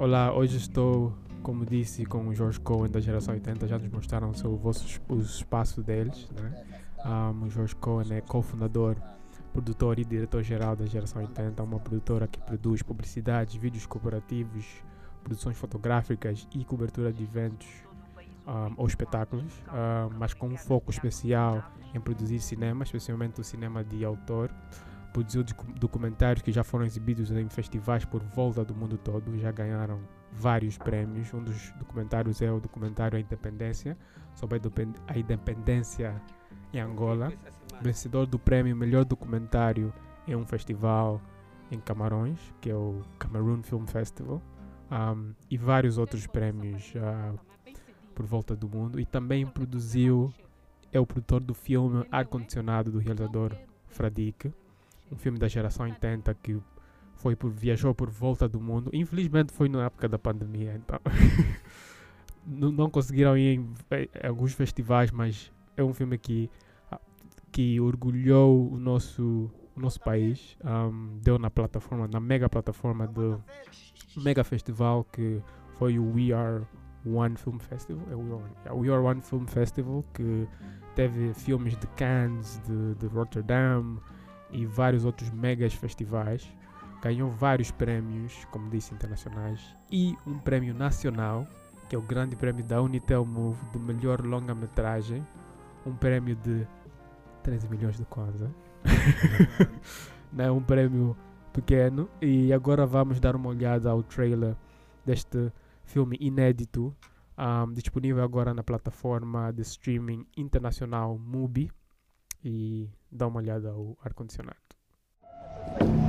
Olá, hoje estou, como disse, com o Jorge Cohen da geração 80. Já nos mostraram o vosso, o espaço deles. Né? Um, o Jorge Cohen é cofundador, produtor e diretor-geral da geração 80, uma produtora que produz publicidades, vídeos corporativos, produções fotográficas e cobertura de eventos um, ou espetáculos, um, mas com um foco especial em produzir cinema, especialmente o cinema de autor. Produziu documentários que já foram exibidos em festivais por volta do mundo todo, já ganharam vários prêmios. Um dos documentários é o documentário A Independência, sobre a independência em Angola. Vencedor do prêmio Melhor Documentário em um festival em Camarões, que é o Cameroon Film Festival, um, e vários outros prêmios uh, por volta do mundo. E também produziu, é o produtor do filme Ar Condicionado do realizador Fradique um filme da geração 80 que foi por, viajou por volta do mundo. Infelizmente foi na época da pandemia, então não, não, conseguiram ir em, em, alguns festivais, mas é um filme que, que orgulhou o nosso, o nosso país. Um, deu na plataforma, na mega plataforma do mega festival que foi o We Are One Film Festival. É o We Are One Film Festival que teve filmes de Cannes, de, de Rotterdam e vários outros megas festivais. Ganhou vários prêmios, como disse, internacionais e um prêmio nacional, que é o grande prêmio da Unitel Move de melhor longa-metragem. Um prêmio de 13 milhões de kwanza. É um prêmio pequeno. E agora vamos dar uma olhada ao trailer deste filme inédito, um, disponível agora na plataforma de streaming internacional Mubi. E dá uma olhada ao ar-condicionado.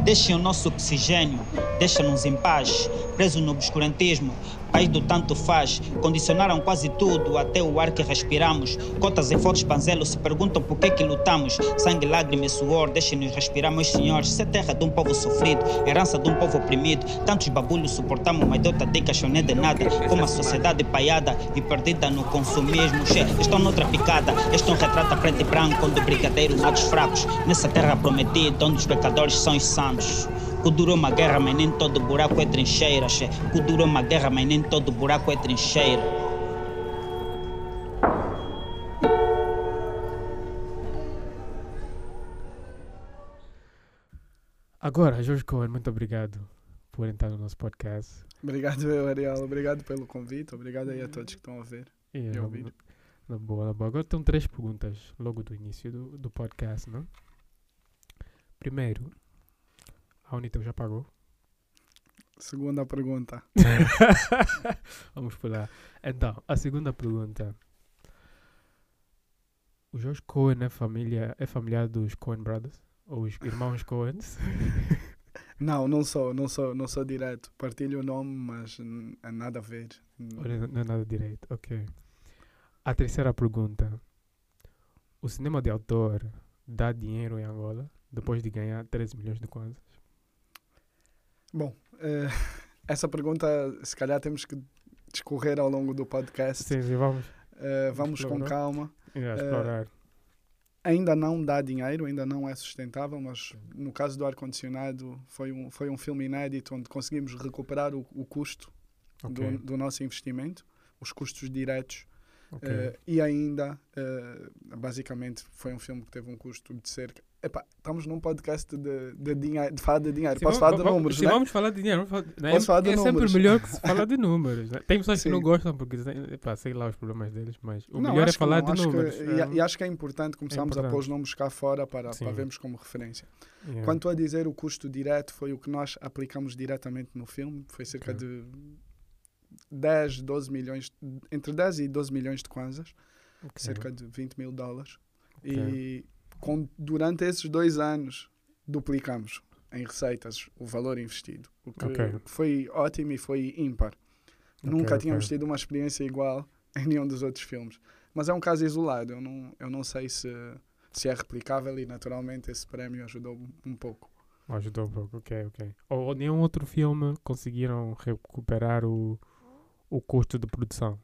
Deixem o nosso oxigênio, deixa-nos em paz, preso no obscurantismo, país do tanto faz. Condicionaram quase tudo, até o ar que respiramos. Cotas e fortes panzelo se perguntam por que que lutamos. Sangue, lágrima e suor, deixem-nos respirar, meus senhores. Se é terra de um povo sofrido, herança de um povo oprimido. Tantos babulhos suportamos, mas dota de cachoné de nada. Como a sociedade paiada e perdida no consumismo. Che, estão noutra picada, este é um retrato preto e branco, onde brigadeiro mata os fracos. Nessa terra prometida, onde os pecadores são os santos. Que durou uma guerra, mas nem todo buraco é trincheira. Que durou uma guerra, mas nem todo buraco é trincheira. Agora, Jorge Cohen, muito obrigado por entrar no nosso podcast. Obrigado, eu, Ariel. Obrigado pelo convite. Obrigado aí a todos que estão a ver yeah, e ouvir. Na boa, na boa. Agora estão três perguntas logo do início do, do podcast, não? Primeiro, a Unitel já pagou? Segunda pergunta. Vamos por lá. Então, a segunda pergunta. O Jorge Cohen é, família, é familiar dos Cohen Brothers? Ou os irmãos Coens? não, não sou, não sou, não sou direto. Partilho o nome, mas é nada a ver. Não é nada direito, ok. A terceira pergunta. O cinema de autor dá dinheiro em Angola depois de ganhar 13 milhões de kwanzas? Bom, uh, essa pergunta se calhar temos que discorrer ao longo do podcast. Sim, sim vamos. Uh, vamos com calma. Yeah, explorar. Uh, ainda não dá dinheiro, ainda não é sustentável, mas no caso do ar-condicionado foi um, foi um filme inédito onde conseguimos recuperar o, o custo okay. do, do, nosso investimento, os custos diretos. Okay. Uh, e ainda, basicamente, foi um filme que teve um custo de cerca Epá, estamos num podcast de, de, dinheiro, de falar de dinheiro. Sim, Posso vamos, falar de números, sim, né? vamos falar de dinheiro. Falar, né? Posso falar de é números. sempre melhor que se falar de números. Né? Tem pessoas sim. que não gostam porque epá, sei lá os problemas deles, mas o não, melhor é falar não, de números. Que, é, e, acho que é importante começarmos é importante. a pôr os números cá fora para, para vermos como referência. Yeah. Quanto a dizer o custo direto, foi o que nós aplicamos diretamente no filme. Foi cerca okay. de 10, 12 milhões, entre 10 e 12 milhões de kwanzas. Okay. Cerca de 20 mil dólares. Okay. E com, durante esses dois anos duplicamos em receitas o valor investido, o que okay. foi ótimo e foi ímpar. Nunca tínhamos tido uma experiência igual em nenhum dos outros filmes. Mas é um caso isolado, eu não, eu não sei se, se é replicável e naturalmente esse prémio ajudou um pouco. Ajudou um pouco, ok, ok. Ou, ou nenhum outro filme conseguiram recuperar o, o custo de produção?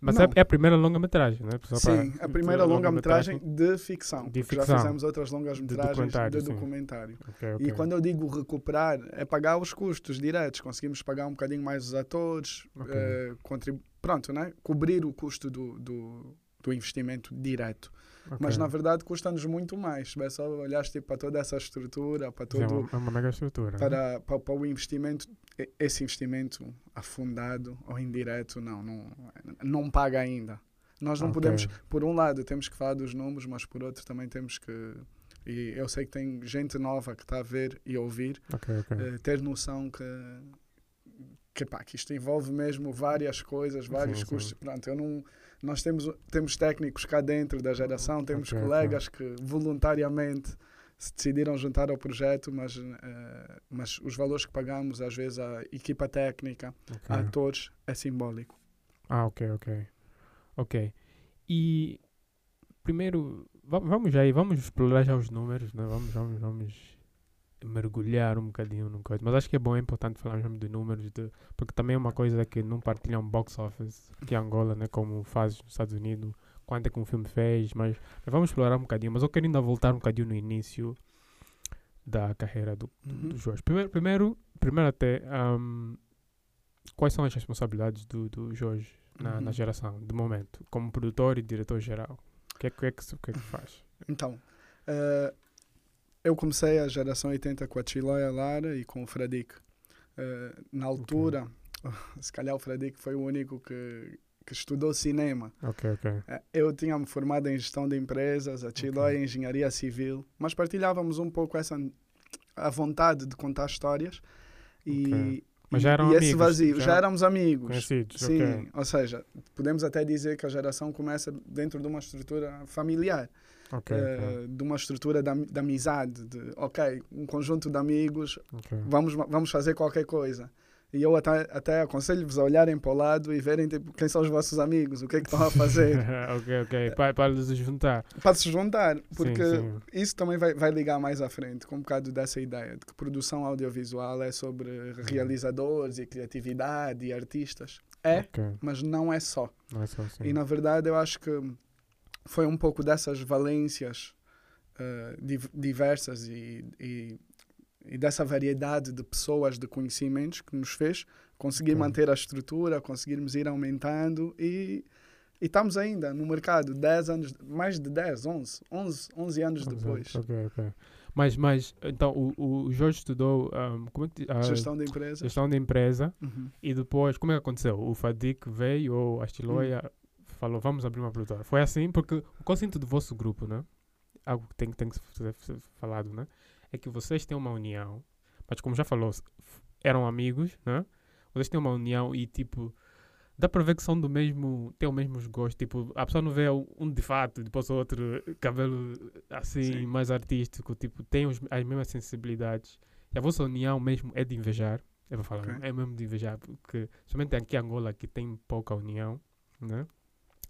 Mas é, é, a primeira longa-metragem, né? Só Sim, a primeira longa-metragem de ficção. De ficção. Já fizemos outras longas-metragens de, de documentário. Okay, okay. E quando eu digo recuperar, é pagar os custos diretos. Conseguimos pagar um bocadinho mais os atores, okay. uh, pronto, né? cobrir o custo do, do, do investimento direto. Okay. Mas na verdade custa-nos muito mais. É só olhar tipo, para toda essa estrutura, para todo. É uma, é uma mega estrutura. Para, né? para, para, o investimento, esse investimento afundado ou indireto, não, não, não paga ainda. Nós não okay. podemos, por um lado, temos que falar dos números, mas por outro também temos que. E eu sei que tem gente nova que está a ver e ouvir, okay, uh, ter noção que, que, pá, que isto envolve mesmo várias coisas, vários sim, custos. Sim. Pronto, eu não nós temos, temos técnicos cá dentro da geração, temos okay, colegas okay. que voluntariamente se decidiram juntar ao projeto, mas, uh, mas os valores que pagamos, às vezes, a equipa técnica, okay. a atores, é simbólico. Ah, ok, ok. Ok. E primeiro, vamos já aí, vamos explorar já os números, né? Vamos, vamos, vamos mergulhar um bocadinho no coisa. Mas acho que é bom, é importante falar mesmo de números, de, porque também é uma coisa que não partilham box office que é Angola, né, como faz nos Estados Unidos, quanto é que um filme fez, mas, mas, vamos explorar um bocadinho. Mas eu quero ainda voltar um bocadinho no início da carreira do, uhum. do Jorge. Primeiro, primeiro, primeiro até, um, quais são as responsabilidades do, do Jorge na, uhum. na geração, de momento, como produtor e diretor geral? O que é, que, é que, que, é que faz? Então, uh, eu comecei a geração 80 com a Chiloia Lara e com o Fradique. Uh, na altura, okay. se calhar o Fradique foi o único que, que estudou cinema. Okay, okay. Uh, eu tinha me formado em gestão de empresas, a Chiloia em engenharia civil, mas partilhávamos um pouco essa a vontade de contar histórias e, mas já eram e amigos, esse vazio, já, já éramos amigos. Conhecidos, Sim, ou seja, podemos até dizer que a geração começa dentro de uma estrutura familiar. Okay, uh, okay. de uma estrutura de, de, amizade, de ok, um conjunto de amigos, okay. vamos, vamos fazer qualquer coisa. E eu até, até aconselho-vos a olharem para o lado e verem tipo, quem são os vossos amigos, o que é que estão a fazer. ok, ok, para, para se juntar. Para se juntar, porque sim, sim. isso também vai, vai ligar mais à frente, com um bocado dessa ideia de que produção audiovisual é sobre realizadores e criatividade e artistas. É, mas não é só. Não é só e na verdade eu acho que foi um pouco dessas valências uh, diversas e, e, e, dessa variedade de pessoas, de conhecimentos que nos fez conseguir okay. manter a estrutura, conseguirmos ir aumentando e, e estamos ainda no mercado 10 anos, mais de 10, 11, 11, 11 anos depois. Ok, ok. Mas, mas então o, o Jorge estudou um, como é que, uh, gestão de empresa. Gestão empresa uhum. e depois como é que aconteceu? O Fadik veio ou a Estiloia uhum falou, vamos abrir uma produtora. Foi assim porque o conceito do vosso grupo, né? Algo que tem, tem que ser falado, né? É que vocês têm uma união, mas como já falou, eram amigos, né? Vocês têm uma união e tipo dá para ver que são do mesmo, têm os mesmos gostos. Tipo, a pessoa não vê um de fato, depois o outro cabelo assim, Sim. mais artístico. Tipo, tem os, as mesmas sensibilidades. E a vossa união mesmo é de invejar. Eu vou falar, okay. é mesmo de invejar, porque somente aqui em Angola que tem pouca união, né?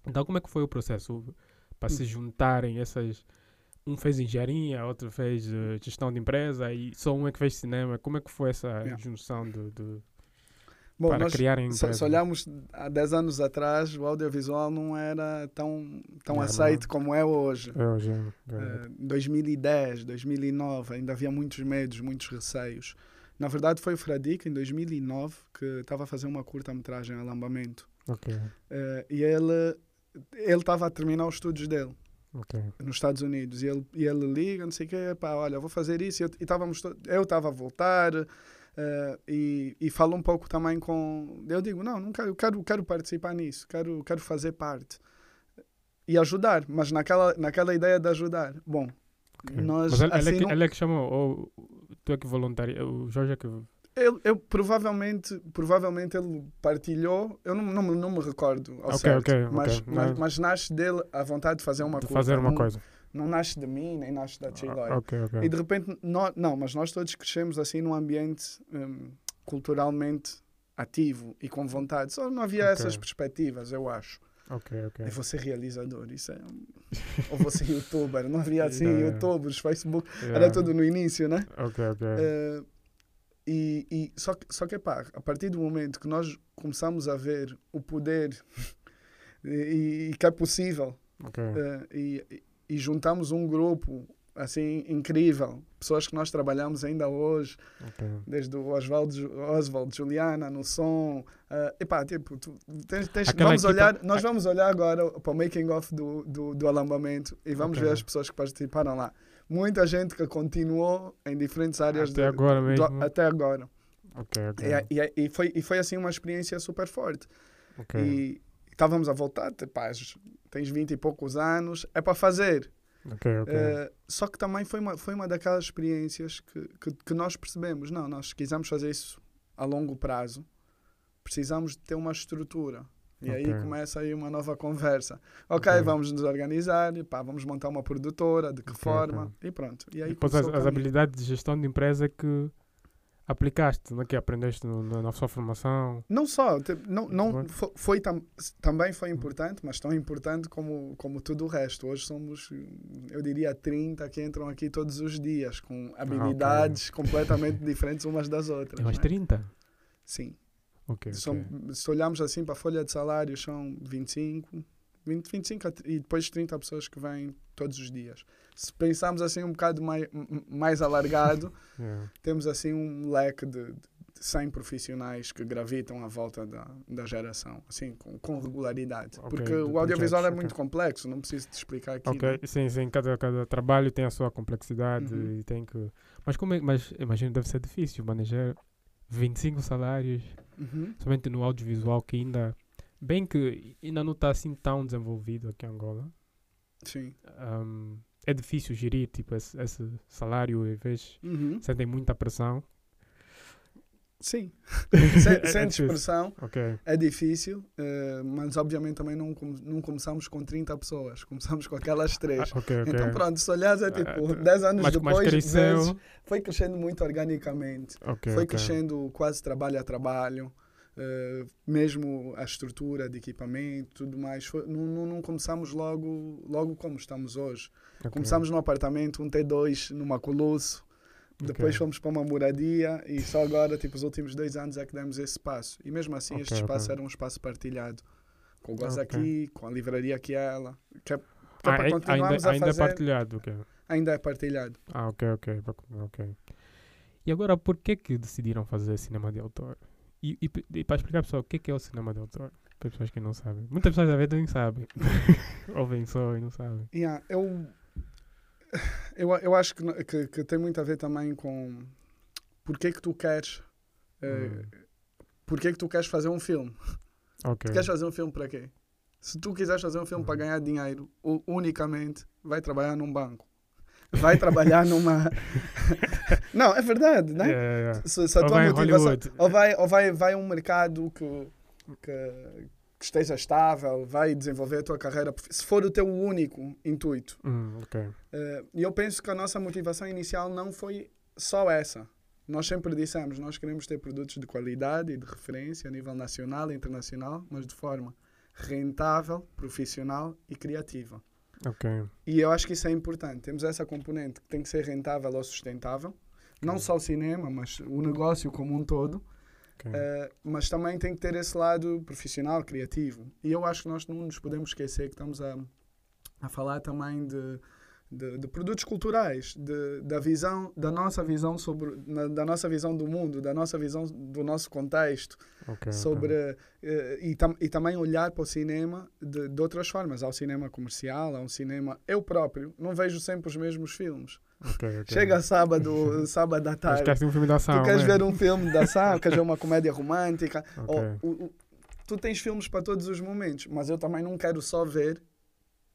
Então, como é que foi o processo para se juntarem essas. Um fez engenharia, outro fez uh, gestão de empresa e só um é que fez cinema. Como é que foi essa yeah. junção de, de Bom, para nós, criarem se, se olharmos há 10 anos atrás, o audiovisual não era tão, tão aceito como é hoje. É hoje. É. Uh, 2010, 2009, ainda havia muitos medos, muitos receios. Na verdade, foi o Fradique, em 2009, que estava a fazer uma curta-metragem, Alambamento. Okay. Uh, e ele ele estava a terminar os estudos dele okay. nos Estados Unidos e ele, e ele liga, não sei o quê, pá, olha, vou fazer isso. E eu estava a voltar uh, e, e falo um pouco também com. Eu digo, não, não quero, quero, quero participar nisso, quero, quero fazer parte e ajudar, mas naquela, naquela ideia de ajudar. Bom, okay. nós. Mas ele, assim, é que, ele é que chamou, ou tu é que voluntário, o Jorge é que eu, eu, provavelmente, provavelmente ele partilhou, eu não, não, não me recordo ao okay, certo, okay, mas, okay. mas, mas, nasce dele a vontade de fazer uma de coisa. fazer uma não, coisa. Não nasce de mim, nem nasce da Chiloy. Ah, e de repente, nós, não, mas nós todos crescemos assim num ambiente um, culturalmente ativo e com vontade. Só não havia essas perspectivas, eu acho. Ok, ok. Eu vou ser realizador, isso é. Ou vou ser youtuber. Não havia assim yeah, youtubers, Facebook. Yeah. Era tudo no início, né? Ok, ok. Uh, e, e só, que, só que, pá, a partir do momento que nós começamos a ver o poder e, e que é possível. Okay. Uh, e, e juntamos um grupo assim incrível, pessoas que nós trabalhamos ainda hoje, okay. desde o Oswaldo, Oswald, Juliana no som, uh, epá, tipo, tu, tens, tens, vamos equipa... olhar, nós vamos olhar agora para o making of do, do, do alambamento e vamos okay. ver as pessoas que participaram lá. Muita gente que continuou em diferentes áreas até de, agora mesmo. Do, até agora. Okay, okay. E, e, e, foi, e foi assim uma experiência super forte. E estávamos a voltar, pá, tens 20 e poucos anos, é para fazer. Okay, okay. Uh, só que também foi uma, foi uma daquelas experiências que, que, que, nós percebemos, não, nós quisemos fazer isso a longo prazo, precisamos de ter uma estrutura. E okay. aí começa aí uma nova conversa. Ok, vamos nos organizar, pá, vamos montar uma produtora, de que forma, e pronto. E aí depois as, as habilidades de gestão de empresa que aplicaste, não é que aprendeste no, na, na sua formação? Não só, não, não foi, foi tam, também foi importante, mas tão importante como, como tudo o resto. Hoje somos, eu diria, 30 que entram aqui todos os dias, com habilidades ah, okay. completamente diferentes umas das outras. Mais 30? Sim. Okay, São, okay. Se olharmos assim para a folha de salários, são 25, 20, 25 e depois 30 pessoas que vêm todos os dias se pensarmos assim um bocado mais, mais alargado, yeah. temos assim um leque de, de 100 profissionais que gravitam à volta da, da geração, assim, com, com regularidade. Okay, Porque o audiovisual é muito okay. complexo, não preciso te explicar aqui. Ok, né? sim, sim, cada, cada trabalho tem a sua complexidade uhum. e tem que... Mas, como é, mas imagino deve ser difícil manejar 25 salários, uhum. somente no audiovisual que ainda... Bem que ainda não está assim tão desenvolvido aqui em Angola. Sim. Um, é difícil gerir tipo, esse, esse salário, em vez uhum. sentem muita pressão. Sim, sentes é pressão, okay. é difícil, uh, mas obviamente também não, com, não começamos com 30 pessoas, começamos com aquelas três. Ah, okay, okay. Então pronto, se olhares é tipo, uh, ah, 10 anos mas, depois, mas vezes, foi crescendo muito organicamente, foi crescendo quase trabalho a trabalho. Uh, mesmo a estrutura de equipamento tudo mais foi, não, não, começamos logo logo como estamos hoje começamos num apartamento um T2 numa Colosso depois okay. fomos para uma moradia e só agora tipo os últimos dois anos é que demos esse espaço e mesmo assim okay, este espaço era um espaço partilhado com o Goz aqui com a livraria aqui ela que é, que é ah, para continuarmos ainda, a ainda é fazer é partilhado okay. ainda é partilhado ah ok ok ok e agora por que que decidiram fazer cinema de autor e, e, e para explicar pessoal o que é, que é o cinema de autor, para pessoas que não sabem. Muitas pessoas às vezes nem sabem. Ouvem só e não sabem. Yeah, eu, eu, eu acho que, que, que, tem muito a ver também com porque que tu queres. Uh, Porque que tu queres fazer um filme? Okay. Tu queres fazer um filme para quê? Se tu quiseres fazer um filme para uhum. ganhar dinheiro, unicamente vai trabalhar num banco vai trabalhar numa. não, é verdade, né? Yeah, yeah. Se, se a ou tua motivação. Ou vai, ou vai, vai um mercado que, que, que, esteja estável, vai desenvolver a tua carreira, se for o teu único intuito. Okay. uh, e eu penso que a nossa motivação inicial não foi só essa. Nós sempre dissemos, nós queremos ter produtos de qualidade e de referência a nível nacional e internacional, mas de forma rentável, profissional e criativa. Okay. E eu acho que isso é importante. Temos essa componente que tem que ser rentável ou sustentável. Não só o cinema, mas o negócio como um todo. Okay. Uh, mas também tem que ter esse lado profissional, criativo. E eu acho que nós não nos podemos esquecer que estamos a, a falar também de de, de, produtos culturais, de, da visão, da nossa visão sobre, na, da nossa visão do mundo, da nossa visão do nosso contexto, okay, sobre okay. Uh, e, tam, e também olhar para o cinema de, de outras formas, ao cinema comercial, ao cinema. Eu próprio não vejo sempre os mesmos filmes. Okay, Chega sábado, sábado à tarde. um filme ação, tu queres né? ver um filme de ação, queres ver uma comédia romântica. Ou, o, o, tu tens filmes para todos os momentos, mas eu também não quero só ver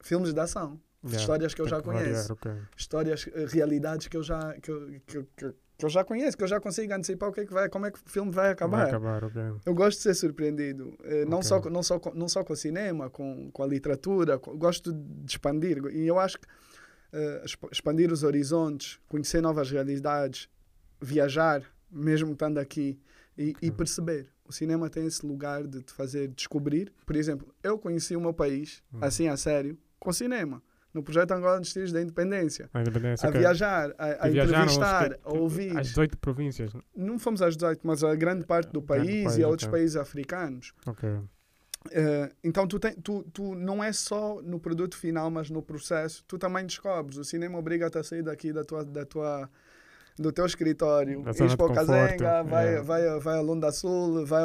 filmes de ação. Yeah, histórias que eu já conheço. Variar, okay. Histórias, eh, realidades que eu já que, que, que, que, eu já conheço, que eu já consigo antecipar o que é que vai, como é que o filme vai acabar. Vai acabar okay. Eu gosto de ser surpreendido, eh, não, okay. só, não, só, não só com o cinema, com, com a literatura, com, gosto de expandir. E eu acho que uh, expandir os horizontes, conhecer novas realidades, viajar, mesmo estando aqui, e, e perceber. O cinema tem esse lugar de te fazer descobrir. Por exemplo, eu conheci o meu país, hum. assim a sério, com cinema no projeto Angola dos Tiros da Independência. A, independência, a okay. viajar, a, a entrevistar, a ouvir. As 18 províncias? Não fomos às 18, mas a grande parte do país, país e a outros okay. países africanos. Okay. Uh, então tu, tem, tu, tu não é só no produto final, mas no processo, tu também descobres. O cinema obriga-te a sair daqui da tua, da tua, do teu escritório, ir para o Cazenga, vai, yeah. vai, vai a Lunda Sul, vai.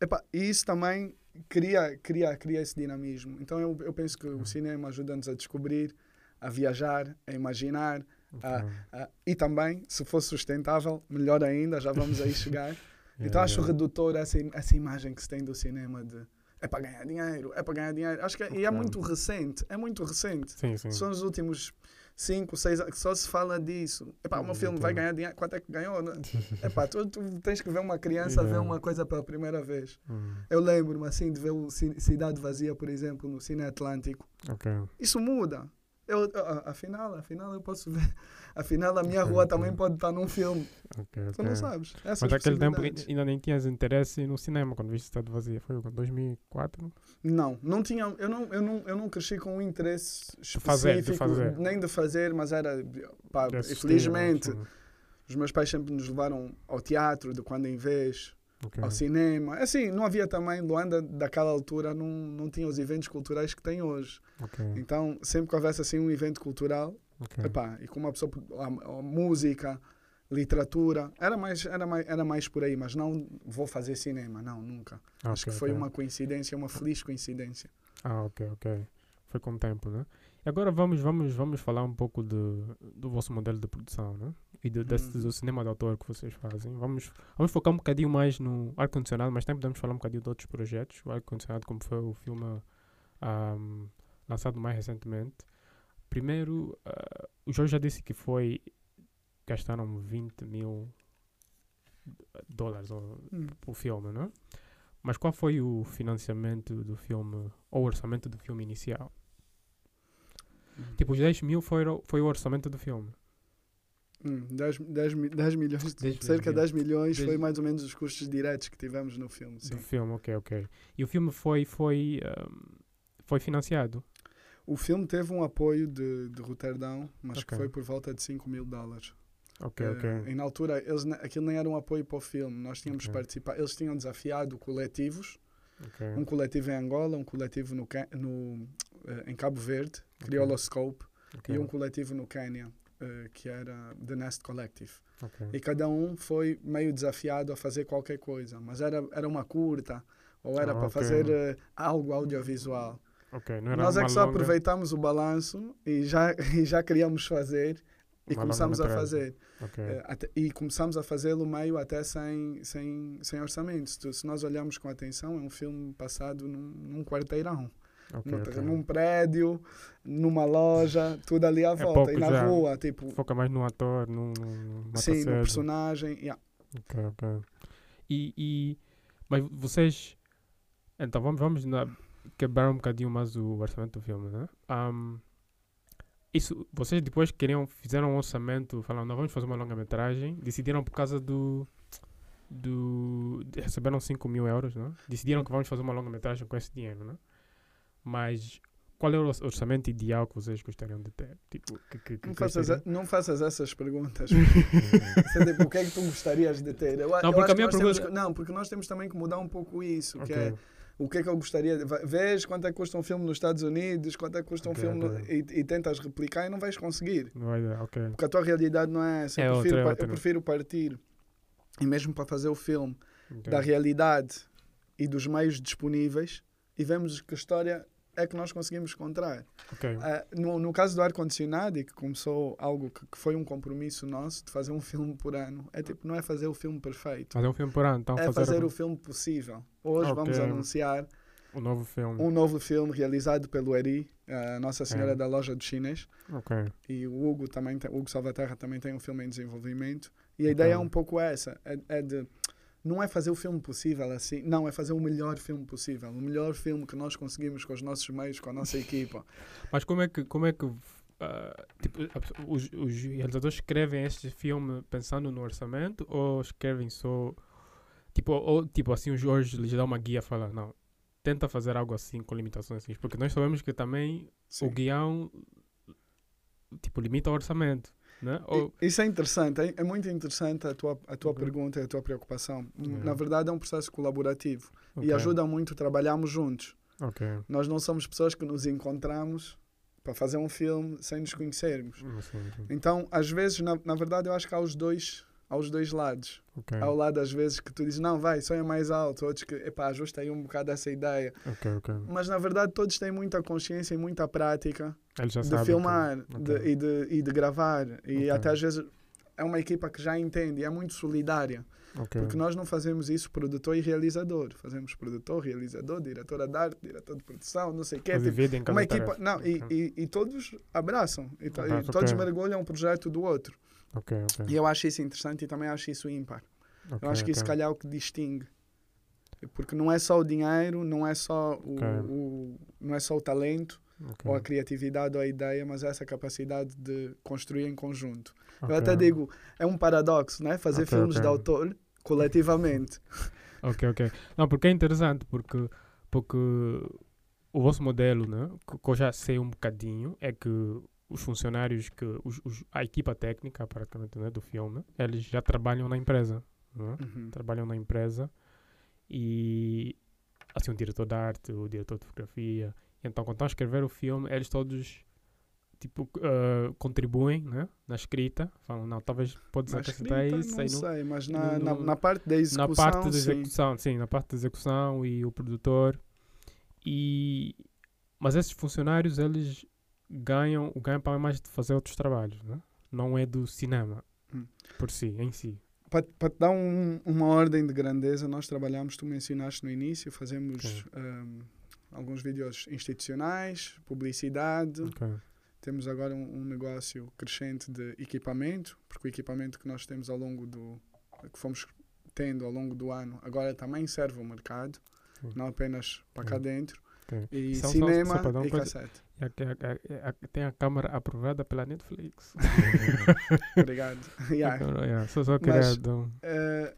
Epa, e isso também cria, cria, cria esse dinamismo. Então eu, eu penso que o cinema ajuda-nos a descobrir, a viajar, a imaginar. A, a, e também, se for sustentável, melhor ainda, já vamos aí chegar. então acho redutor essa, essa imagem que se tem do cinema de é para ganhar dinheiro, é para ganhar dinheiro. Acho que é, e é muito recente, é muito recente. Sim, sim. São os últimos 5, 6 anos que só se fala disso. É para o meu filme vai ganhar dinheiro, quanto é que ganhou? Né? É para tu, tu tens que ver uma criança yeah. ver uma coisa pela primeira vez. Hum. Eu lembro-me assim de ver o Cidade Vazia, por exemplo, no Cine Atlântico. Okay. Isso muda. Eu, afinal, afinal eu posso ver. Afinal, a minha okay, rua okay. também pode estar num filme. Okay, tu não sabes. Essas Mas naquele tempo ainda nem tinhas interesse no cinema quando viste Estado Vazia. Foi em 2004? Não, não tinha. Eu não, eu não, eu não cresci com um interesse de fazer, de fazer. nem de fazer, mas era. Pá, infelizmente, os meus pais sempre nos levaram ao teatro, de quando em vez okay. ao cinema. Assim, não havia também, Luanda, daquela altura, não, não tinha os eventos culturais que tem hoje. Okay. Então, sempre que houvesse assim um evento cultural, okay. epá, e com uma pessoa, a, a, música, literatura, era mais, era, mais, era mais por aí, mas não vou fazer cinema, não, nunca. Acho que foi uma coincidência, uma feliz coincidência. Ah, ok, ok. Foi com o tempo, né? E agora vamos, vamos, vamos falar um pouco de, do vosso modelo de produção, né? E do, desse, uhum. do cinema de autor que vocês fazem. Vamos, vamos focar um bocadinho mais no ar-condicionado, mas também podemos falar um bocadinho de outros projetos. O ar-condicionado, como foi o filme um, lançado mais recentemente. Primeiro, uh, o Jorge já disse que foi. gastaram 20 mil dólares o hum. filme, não é? Mas qual foi o financiamento do filme, ou o orçamento do filme inicial? Uhum. Tipo, os 10 mil foi, foi o orçamento do filme. Hum, 10, 10, 10 milhões, 10 cerca de 10 milhões 10... foi mais ou menos os custos diretos que tivemos no filme. Sim. Do filme, ok, ok. E o filme foi, foi, um, foi financiado? O filme teve um apoio de, de Roterdão, mas okay. que foi por volta de 5 mil dólares. Ok, uh, ok. E na altura, eles, aquilo nem era um apoio para o filme, nós tínhamos okay. participado, eles tinham desafiado coletivos, okay. um coletivo em Angola, um coletivo no, no, uh, em Cabo Verde. Crioloscope, okay. e um coletivo no Quênia, uh, que era The Nest Collective. Okay. E cada um foi meio desafiado a fazer qualquer coisa, mas era, era uma curta, ou era ah, para fazer algo audiovisual. Nós é que só longa... aproveitamos o balanço e já, e já queríamos fazer e uma começamos a fazer. Okay. Uh, até, e começamos a fazê-lo meio até sem, sem, sem orçamento. Se, se, nós olharmos com atenção, é um filme passado num, num quarteirão. Okay, no, okay. Num prédio, numa loja, tudo ali à é volta. e na rua, tipo. Foca mais no ator, no. Sim, no personagem. Yeah. Ok, ok. E, e. Mas vocês. Então vamos, vamos na, quebrar um bocadinho mais o orçamento do filme, né? Um, isso, vocês depois queriam, fizeram um orçamento, falaram, não, vamos fazer uma longa-metragem, decidiram por causa do, do, receberam 5 mil euros, né? decidiram que vamos fazer uma longa-metragem com esse dinheiro, né? Mas qual é o orçamento ideal que vocês gostariam de ter? Tipo, que, que, que não, faças a, não faças essas perguntas. tipo, o que é que tu gostarias de ter? Eu, não, porque a minha pergunta... Temos, não, porque nós temos também que mudar um pouco isso, okay. que é o que é que eu gostaria de... Vês quanto é que custa um filme nos Estados Unidos, quanto é que custa um okay, filme okay. No, e, e, tentas replicar e não vais conseguir. Vai dar, ok. Porque a tua realidade não é essa. É eu, prefiro, outra, é outra. eu prefiro partir, e mesmo para fazer o filme, da realidade e dos meios disponíveis e vemos que a história é que nós conseguimos encontrar. Okay. Uh, no, no caso do ar-condicionado, e que começou algo que, que, foi um compromisso nosso de fazer um filme por ano, é tipo, não é fazer o filme perfeito. Fazer um filme por ano, então É fazer, fazer o filme possível. Hoje okay. vamos anunciar um novo filme. Um novo filme realizado pelo Eri, a Nossa Senhora é. da Loja do Chinês. Okay. E o Hugo também, tem, Hugo Salvaterra também tem um filme em desenvolvimento. E a ideia é um pouco essa, é, é de não é fazer o filme possível assim, não, é fazer o melhor filme possível, o melhor filme que nós conseguimos com os nossos meios, com a nossa equipa. Mas como é que, como é que uh, tipo, os, os realizadores escrevem este filme pensando no orçamento ou escrevem só, tipo, ou tipo assim o Jorge lhes dá uma guia e fala, não, tenta fazer algo assim com limitações assim, porque nós sabemos que também Sim. o guião tipo limita o orçamento. Né? Ou... Isso é interessante, é, é, muito interessante a tua, a tua okay. pergunta e a tua preocupação. Yeah. Na verdade, é um processo colaborativo okay. e ajuda muito, trabalhamos juntos. Okay. Nós não somos pessoas que nos encontramos para fazer um filme sem nos conhecermos. Então, às vezes, na, na verdade, eu acho que há os dois aos dois lados. Okay. Ao lado, às vezes, que tu dizes, não, vai, sonha mais alto. Outros que, epá, ajusta aí um bocado essa ideia. Okay, okay. Mas, na verdade, todos têm muita consciência e muita prática de filmar de, e, de, e de gravar. E até, às vezes, é uma equipa que já entende e é muito solidária. Porque nós não fazemos isso produtor e realizador. Fazemos produtor, realizador, diretora de arte, diretor de produção, não sei o quê. Tipo, uma equipa, não, e, e, e, todos abraçam. E, e todos mergulham um projeto do outro. Okay, okay. E eu acho isso interessante e também acho isso ímpar. Okay, eu acho que isso, se calhar, é o que distingue. Porque não é só o dinheiro, não é só o, o não é só o talento, ou a criatividade ou a ideia, mas essa capacidade de construir em conjunto. Eu até digo, é um paradoxo, né? Fazer filmes de autor coletivamente. ok, ok. Não, porque é interessante, porque, porque o vosso modelo, né, que eu já sei um bocadinho, é que os funcionários que os, os, a equipa técnica praticamente né, do filme eles já trabalham na empresa né? uhum. trabalham na empresa e assim o diretor de arte o diretor de fotografia então quando estão a escrever o filme eles todos tipo uh, contribuem né, na escrita falam não talvez podes acrescentar isso não sei mas na, no, na, na, parte da execução na parte da execução sim. sim na parte da execução e o produtor e mas esses funcionários eles ganham, o ganho-pão é mais de fazer outros trabalhos, né? não é do cinema hum. por si, em si. Para, para te dar um, uma ordem de grandeza, nós trabalhamos, tu mencionaste no início, fazemos um, alguns vídeos institucionais, publicidade. Okay. Temos agora um, um, negócio crescente de equipamento, porque o equipamento que nós temos ao longo do. que fomos tendo ao longo do ano, agora também serve o mercado, não apenas para cá dentro. E São cinema só, só e cassete. tem a câmera aprovada pela Netflix. Obrigado. yeah. yeah. Só, só queria Mas, uh,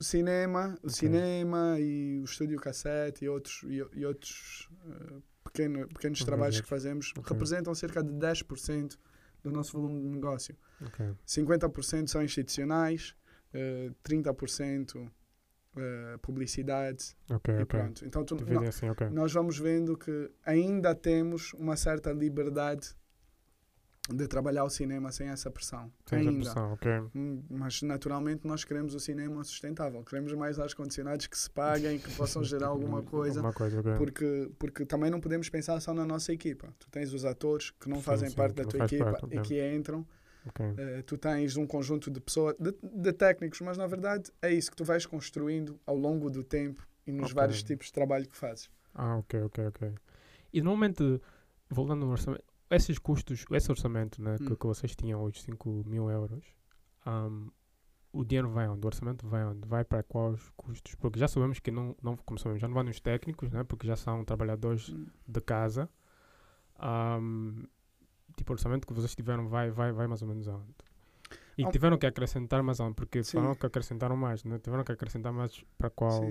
cinema, o okay. cinema e o estúdio cassete e outros, e, e outros uh, pequeno, pequenos trabalhos que fazemos okay. representam cerca de 10% do nosso volume de negócio. Okay. 50% são institucionais, uh, 30% uh, publicidade okay, e okay. pronto. Então tu, no, assim, okay. nós vamos vendo que ainda temos uma certa liberdade de trabalhar o cinema sem essa pressão. Sem ainda. pressão, ok. Hum, mas naturalmente nós queremos o cinema sustentável. Queremos mais ar condicionados que se paguem, que possam gerar alguma coisa. alguma coisa okay. porque, porque também não podemos pensar só na nossa equipa. Tu tens os atores que não sim, fazem sim, parte da tua equipa parte, e que entram Okay. Uh, tu tens um conjunto de pessoas, de, de, técnicos, mas na verdade é isso que tu vais construindo ao longo do tempo e nos okay. vários tipos de trabalho que fazes. Ah, ok, ok, ok. E normalmente, voltando ao orçamento, esses custos, esse orçamento né, hum. que, que, vocês tinham hoje, 5 mil euros, um, o dinheiro vai onde? O orçamento vai onde? Vai para quais custos? Porque já sabemos que não, não como sabemos, já não vai nos técnicos, né, porque já são trabalhadores hum. de casa. Um, tipo, o orçamento que vocês tiveram vai, vai, vai mais ou menos aonde? E ah, tiveram que acrescentar mais aonde? Porque sim. falaram que acrescentaram mais, não? Tiveram que acrescentar mais para qual...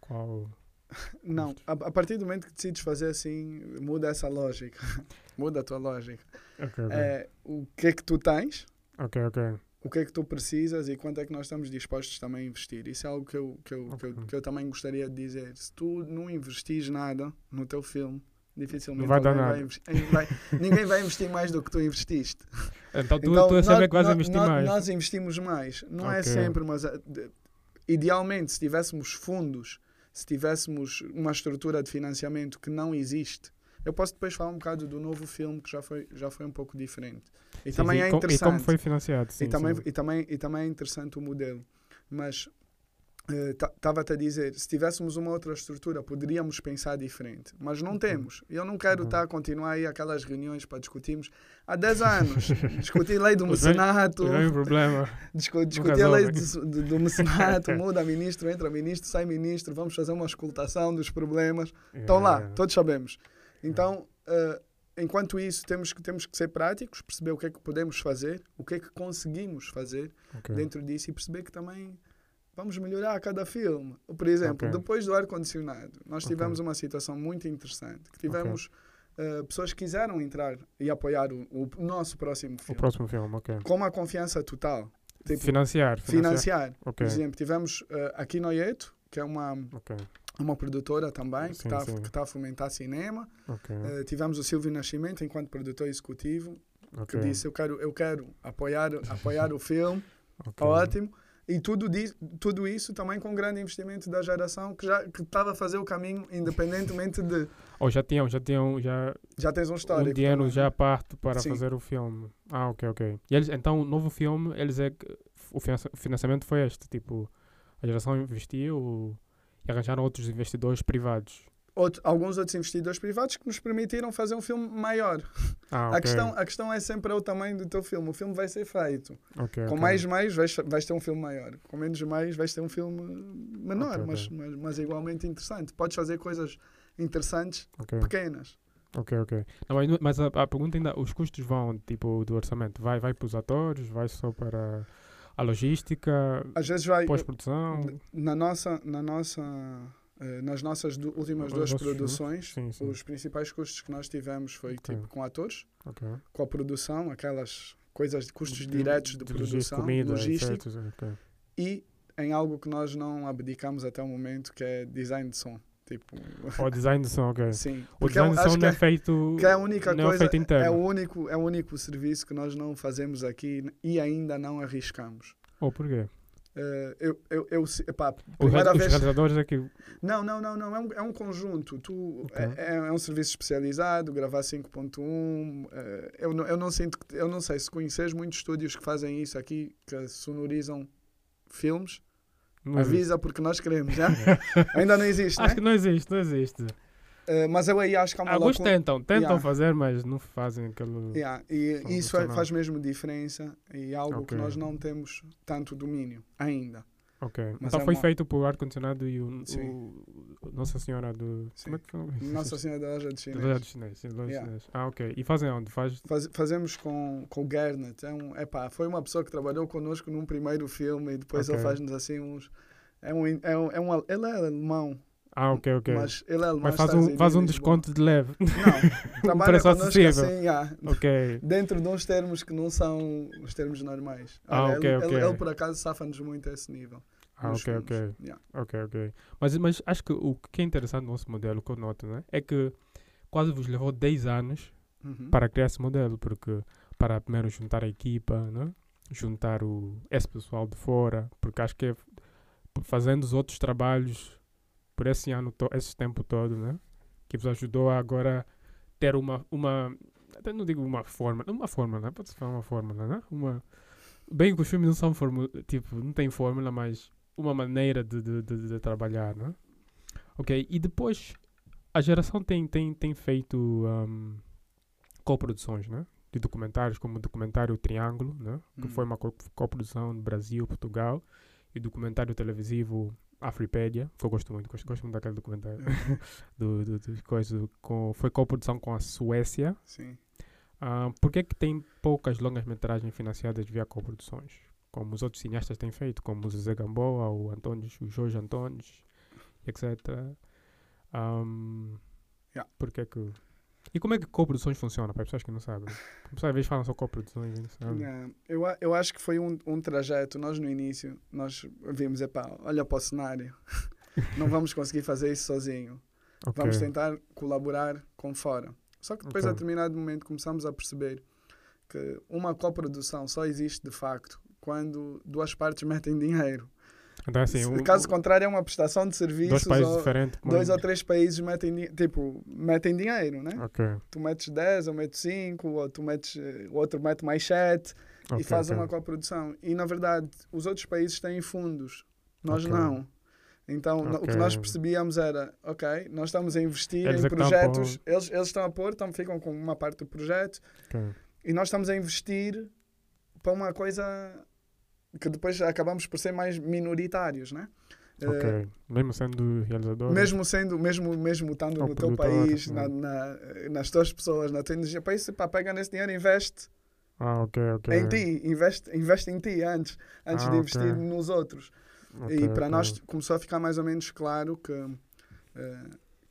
qual não, a, a, partir do momento que decides fazer assim, muda essa lógica. muda a tua lógica. Okay, okay. É, o que é que tu tens? Ok, ok. O que é que tu precisas e quanto é que nós estamos dispostos também a investir? Isso é algo que eu, que eu, okay. que eu, que eu também gostaria de dizer. Se tu não investis nada no teu filme, dificilmente vai dar nada. Vai, ninguém vai investir mais do que tu investiste. Então tu, então, tu é sempre que vais investir nós, mais. Nós investimos mais. Não é okay. é sempre, mas eh, idealmente, se tivéssemos fundos, se tivéssemos uma estrutura de financiamento que não existe, eu posso depois falar um bocado do novo filme que já foi, já foi um pouco diferente. E sim, também sim. é interessante. E como foi financiado, sim, e, também, e, também, e também é interessante o modelo. Mas estava-te eh, a dizer, se tivéssemos uma outra estrutura, poderíamos pensar diferente. Mas não uhum. temos. Eu não quero estar uhum. tá, a continuar aí aquelas reuniões para discutirmos há 10 anos. discutir lei do mecenato. Não é problema. Discu discutir a lei do, do, do mecenato, muda ministro, entra ministro, sai ministro, vamos fazer uma escutação dos problemas. Estão lá, todos sabemos. Então, uh, enquanto isso, temos que, temos que ser práticos, perceber o que é que podemos fazer, o que é que conseguimos fazer okay. dentro disso e perceber que também vamos melhorar a cada filme. Por exemplo, okay. depois do ar-condicionado, nós tivemos okay. uma situação muito interessante, que tivemos uh, pessoas quiseram entrar e apoiar o, o, nosso próximo filme. O próximo filme, ok. Com uma confiança total. Tipo, financiar. Financiar. financiar. Okay. Por exemplo, tivemos uh, aqui no Ieto, que é uma, okay. uma produtora também, sim, que está tá a fomentar cinema. Okay. Uh, tivemos o Silvio Nascimento enquanto produtor executivo, que disse, eu quero, eu quero apoiar, apoiar o filme. Ótimo. E tudo, di, tudo isso também com grande investimento da geração que já que estava a fazer o caminho independentemente de... Ou já tinham, já tinham, já... Já tens um histórico. Um dinheiro também. já parte para Sim. fazer o filme. Ah, ok, ok. E eles, então, o novo filme, eles é... O financiamento foi este, tipo... A geração investiu e arranjaram outros investidores privados outro, alguns outros investidores privados que nos permitiram fazer um filme maior. Ah, okay. a, questão, a questão é sempre o tamanho do teu filme. O filme vai ser feito. Okay, com okay. mais meios vais, vais ter um filme maior. Com menos meios vais ter um filme menor, mas, mas, mas, igualmente interessante. Podes fazer coisas interessantes pequenas. Ok, ok. Não, mas mas a, a, pergunta ainda, os custos vão, tipo, do orçamento, vai, vai para os atores, vai só para a logística, Às vezes vai, pós-produção? Na nossa, na nossa Uh, nas nossas du últimas duas produções, sim, sim. os principais custos que nós tivemos foi okay. tipo com atores, okay. com a produção, aquelas coisas de custos de, diretos de, de produção, comida, logística, okay. e em algo que nós não abdicamos até o momento, que é design de som. Tipo... O design de som, ok. Sim. O design de som não é, é feito. Que é a única não é coisa. É, interno. é, o único, é o único serviço que nós não fazemos aqui e ainda não arriscamos. Ou oh, porquê? Uh, eu, eu, eu, epá, primeira os vez... realizadores aqui. É não, não, não, não. É um, é um conjunto. Tu, okay. é, é, um serviço especializado, gravar 5.1. Uh, eh, eu, não, eu não sinto eu não sei se conheces muitos estúdios que fazem isso aqui, que sonorizam filmes. Não avisa existe. porque nós queremos, já? Ainda não existe. Acho né? que não existe, não existe. Uh, mas eu aí acho que há uma Alguns tentam, tentam yeah. fazer, mas não fazem aquilo. Yeah. E isso é, faz mesmo diferença e é algo okay. que nós não temos tanto domínio ainda. Ok. Mas então é foi uma... feito por ar-condicionado e o, o, Nossa Senhora do. Sim. Como é que foi? Nossa Senhora da Loja de Chinês. Loja de Chinês, sim, Loja yeah. Chinês. Ah, ok. E fazem onde? Faz... Faz, fazemos com, com o Gernet. É um, epá, foi uma pessoa que trabalhou connosco num primeiro filme e depois okay. ele faz-nos assim uns. É um, é um, é um, ele é alemão. Ah, ok, ok. Mas ele é. Mas faz um, faz um desconto de leve. Não, trabalha acessível. assim, yeah, ok. dentro de uns termos que não são os termos normais. Ah, Olha, ok, ele, ok. Ele, ele, por acaso safa-nos muito a esse nível. Ah, ok, filmes. ok. Yeah. Ok, ok. Mas, mas acho que o que é interessante no nosso modelo, que eu noto, né, é que quase vos levou 10 anos uhum. para criar esse modelo, porque para primeiro juntar a equipa, né, juntar o, esse pessoal de fora, porque acho que é fazendo os outros trabalhos por esse ano, esse tempo todo, né? Que vos ajudou a agora ter uma, uma até não digo uma forma, uma fórmula, né? Pode-se falar uma fórmula, né? Uma, bem que os filmes não são fórmula, tipo, não tem fórmula, mas uma maneira de, de, de, de, trabalhar, né? Ok, e depois a geração tem, tem, tem feito um, co-produções, né? De documentários, como o documentário Triângulo, né? Que hum. foi uma co-produção do Brasil, Portugal, e documentário televisivo Afripedia, que eu gosto muito, gosto, gosto muito daquele documentário do, do, do, coisa, com, foi co-produção com a Suécia. Sim. Uh, por que é que tem poucas longas-metragens financiadas via co-produções? Como os outros cineastas têm feito, como o Zé Gamboa, o Antunes, o Jorge Antunes, etc. Um, yeah. Por que é que e como é que co-produções funcionam, para as pessoas que não sabem? Às vezes falam só co-produções não sabem. eu, eu acho que foi um, um trajeto. Nós, no início, nós vimos, epá, olha para o cenário. não vamos conseguir fazer isso sozinho. Okay. Vamos tentar colaborar com fora. Só que depois, okay. a determinado momento, começamos a perceber que uma coprodução só existe, de facto, quando duas partes metem dinheiro. Então, assim, o, Caso contrário, é uma prestação de serviços. Dois países ou, diferentes. Dois ou três países metem, tipo, metem dinheiro, né? Okay. Tu metes 10, eu meto 5, ou tu metes, o outro mete mais 7 okay, e faz okay. uma coprodução. E, na verdade, os outros países têm fundos. Nós não. Então, o que nós percebíamos era, ok, nós estamos a investir eles em é projetos, eles, eles estão a pôr, então ficam com uma parte do projeto, e nós estamos a investir para uma coisa que depois acabamos por ser mais minoritários, né? Ok, uh, mesmo sendo realizador? Mesmo sendo, mesmo, mesmo estando no teu país, na, na, nas tuas pessoas, na tua energia, para isso, pá, pega nesse dinheiro e investe ah, okay, okay. em ti, investe, investe em ti antes, antes ah, de investir okay. nos outros. e para nós começou a ficar mais ou menos claro que, uh,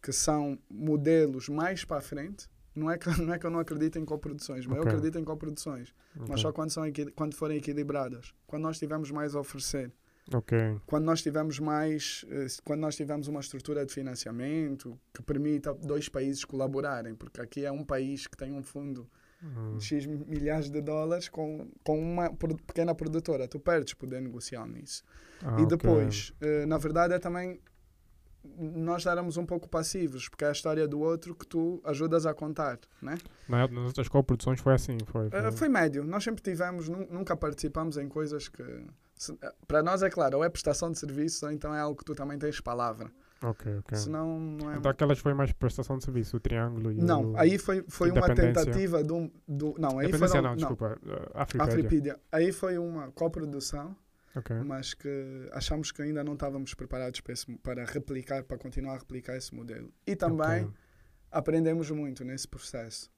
que são modelos mais para a frente, não é que, não, é que eu não acredito em coproduções, mas okay. eu acredito em coproduções. Okay. Mas só quando, são, quando forem equilibradas. Quando nós tivermos mais a oferecer. Okay. Quando nós tivermos mais, eh, quando nós tivermos uma estrutura de financiamento que permita dois países colaborarem, porque aqui é um país que tem um fundo uhum. de X milhares de dólares com, com uma pequena produtora, tu perdes poder negociar nisso. Ah, e depois, okay. uh, na verdade, é também nós éramos um pouco passivos, porque é a história do outro que tu ajudas a contar, né? Nas outras co-produções foi assim, foi, foi. Uh, foi médio. Nós sempre tivemos, nunca participamos em coisas que para nós é claro, ou é prestação de serviço, ou então é algo que tu também tens palavra. Ok, ok. Senão não é. Então aquelas foi mais prestação de serviço, o triângulo e Não, o... aí foi, foi uma tentativa de um. Do, não, aí foi. Não, não, desculpa. Uh, Afripédia. Aí foi uma coprodução, okay. mas que achamos que ainda não estávamos preparados para, esse, para replicar, para continuar a replicar esse modelo. E também okay. aprendemos muito nesse processo.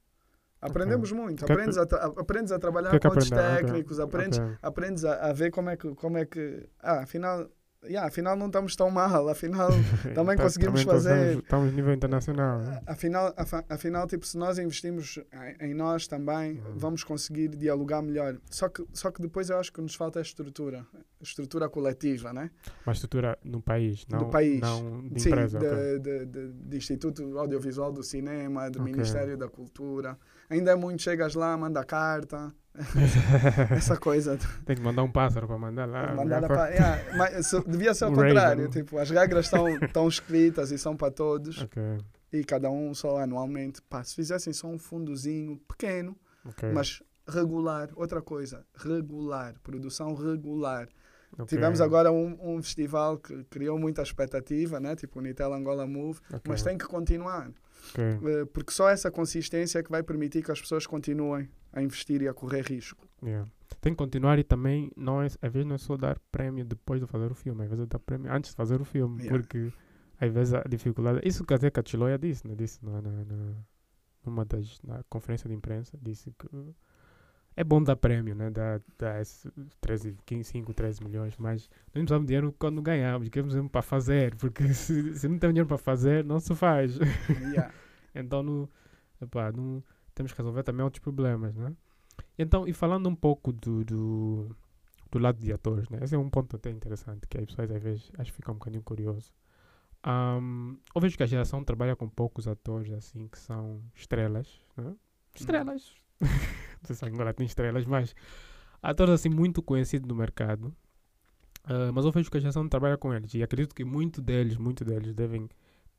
Aprendemos okay. muito, que aprendes, a, aprendes a trabalhar que com outros técnicos, okay. aprendes, aprendes a, a, ver como é que, como é que ah, afinal yeah, afinal não estamos tão mal, afinal também tá, conseguimos também fazer. Estamos nível internacional. Né? Afinal, afinal, tipo, se nós investimos em nós também, uhum. vamos conseguir dialogar melhor. Só que, só que depois eu acho que nos falta a estrutura, a estrutura coletiva, né? Uma estrutura no país, não, do país. não de Sim, empresa. De, okay. de, de, de, Instituto Audiovisual do Cinema, do okay. Ministério da Cultura. Ainda é muito, chegas lá, manda carta essa coisa. Tem que mandar um pássaro para mandar lá. Mandar pra... yeah, mas, devia ser o contrário. Tipo, as regras estão escritas e são para todos. Okay. E cada um só anualmente. Pá, se fizessem só um fundozinho pequeno, okay. mas regular. Outra coisa, regular. Produção regular. Okay. Tivemos agora um, um festival que criou muita expectativa, né? tipo o Nitel Angola Move, mas tem que continuar. Okay. Eh, porque só essa consistência é que vai permitir que as pessoas continuem a investir e a correr risco. Yeah. Tem que continuar e também, não é, às vezes não é só dar prémio depois de fazer o filme, às vezes é dar prémio antes de fazer o filme, yeah. porque às vezes a dificuldade. Isso que até que a Chiloia disse, né? disse na, na, na, numa das na conferência de imprensa, disse que é bom dar prémio, né? Dar, dar 13, 15, 5, 13 milhões, mas nós não precisamos de dinheiro quando ganhamos, queremos dinheiro para fazer, porque se, se não tem dinheiro para fazer, não se faz. Yeah. então, no, epá, não, temos que resolver também outros problemas, né? Então, e falando um pouco do, do, do lado de atores, né? Esse é um ponto até interessante, que as pessoas às vezes acho que ficam um bocadinho curiosos. Um, eu vejo que a geração trabalha com poucos atores, assim, que são estrelas, né? Estrelas! não sei se agora tem estrelas, mas atores assim muito conhecidos no mercado. Uh, mas eu vejo que a geração trabalha com eles e acredito que muito deles, muito deles devem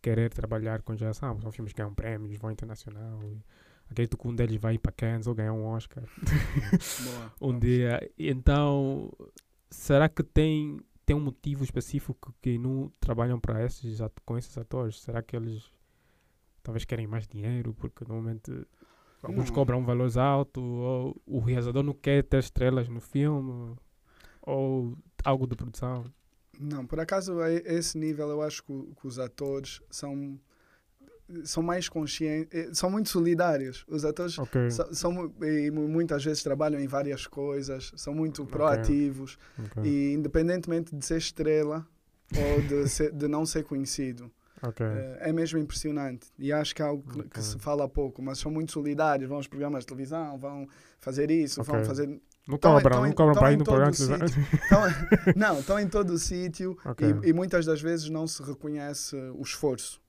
querer trabalhar com geração. São filmes que ganham prêmios, vão internacional. E acredito que um deles vai para Cannes ou ganhar um Oscar boa, um dia. Então, será que tem, tem um motivo específico que não trabalham para esses, com esses atores? Será que eles talvez querem mais dinheiro? Porque normalmente Alguns não. cobram valores altos, ou o realizador não quer ter estrelas no filme, ou algo de produção. Não, por acaso a esse nível eu acho que, que os atores são são mais conscientes, eh, são muito solidários. Os atores okay. são, são, e muitas vezes trabalham em várias coisas, são muito proativos okay. e independentemente de ser estrela ou de, ser, de não ser conhecido, Okay. Uh, é mesmo impressionante. E acho que é algo que, okay. que, se fala pouco, mas são muito solidários. Vão aos programas de televisão, vão fazer isso, okay. vão fazer. Não cobram, não cobram para ir no programa de televisão. não, estão em todo o sítio e, e, muitas das vezes não se reconhece o esforço.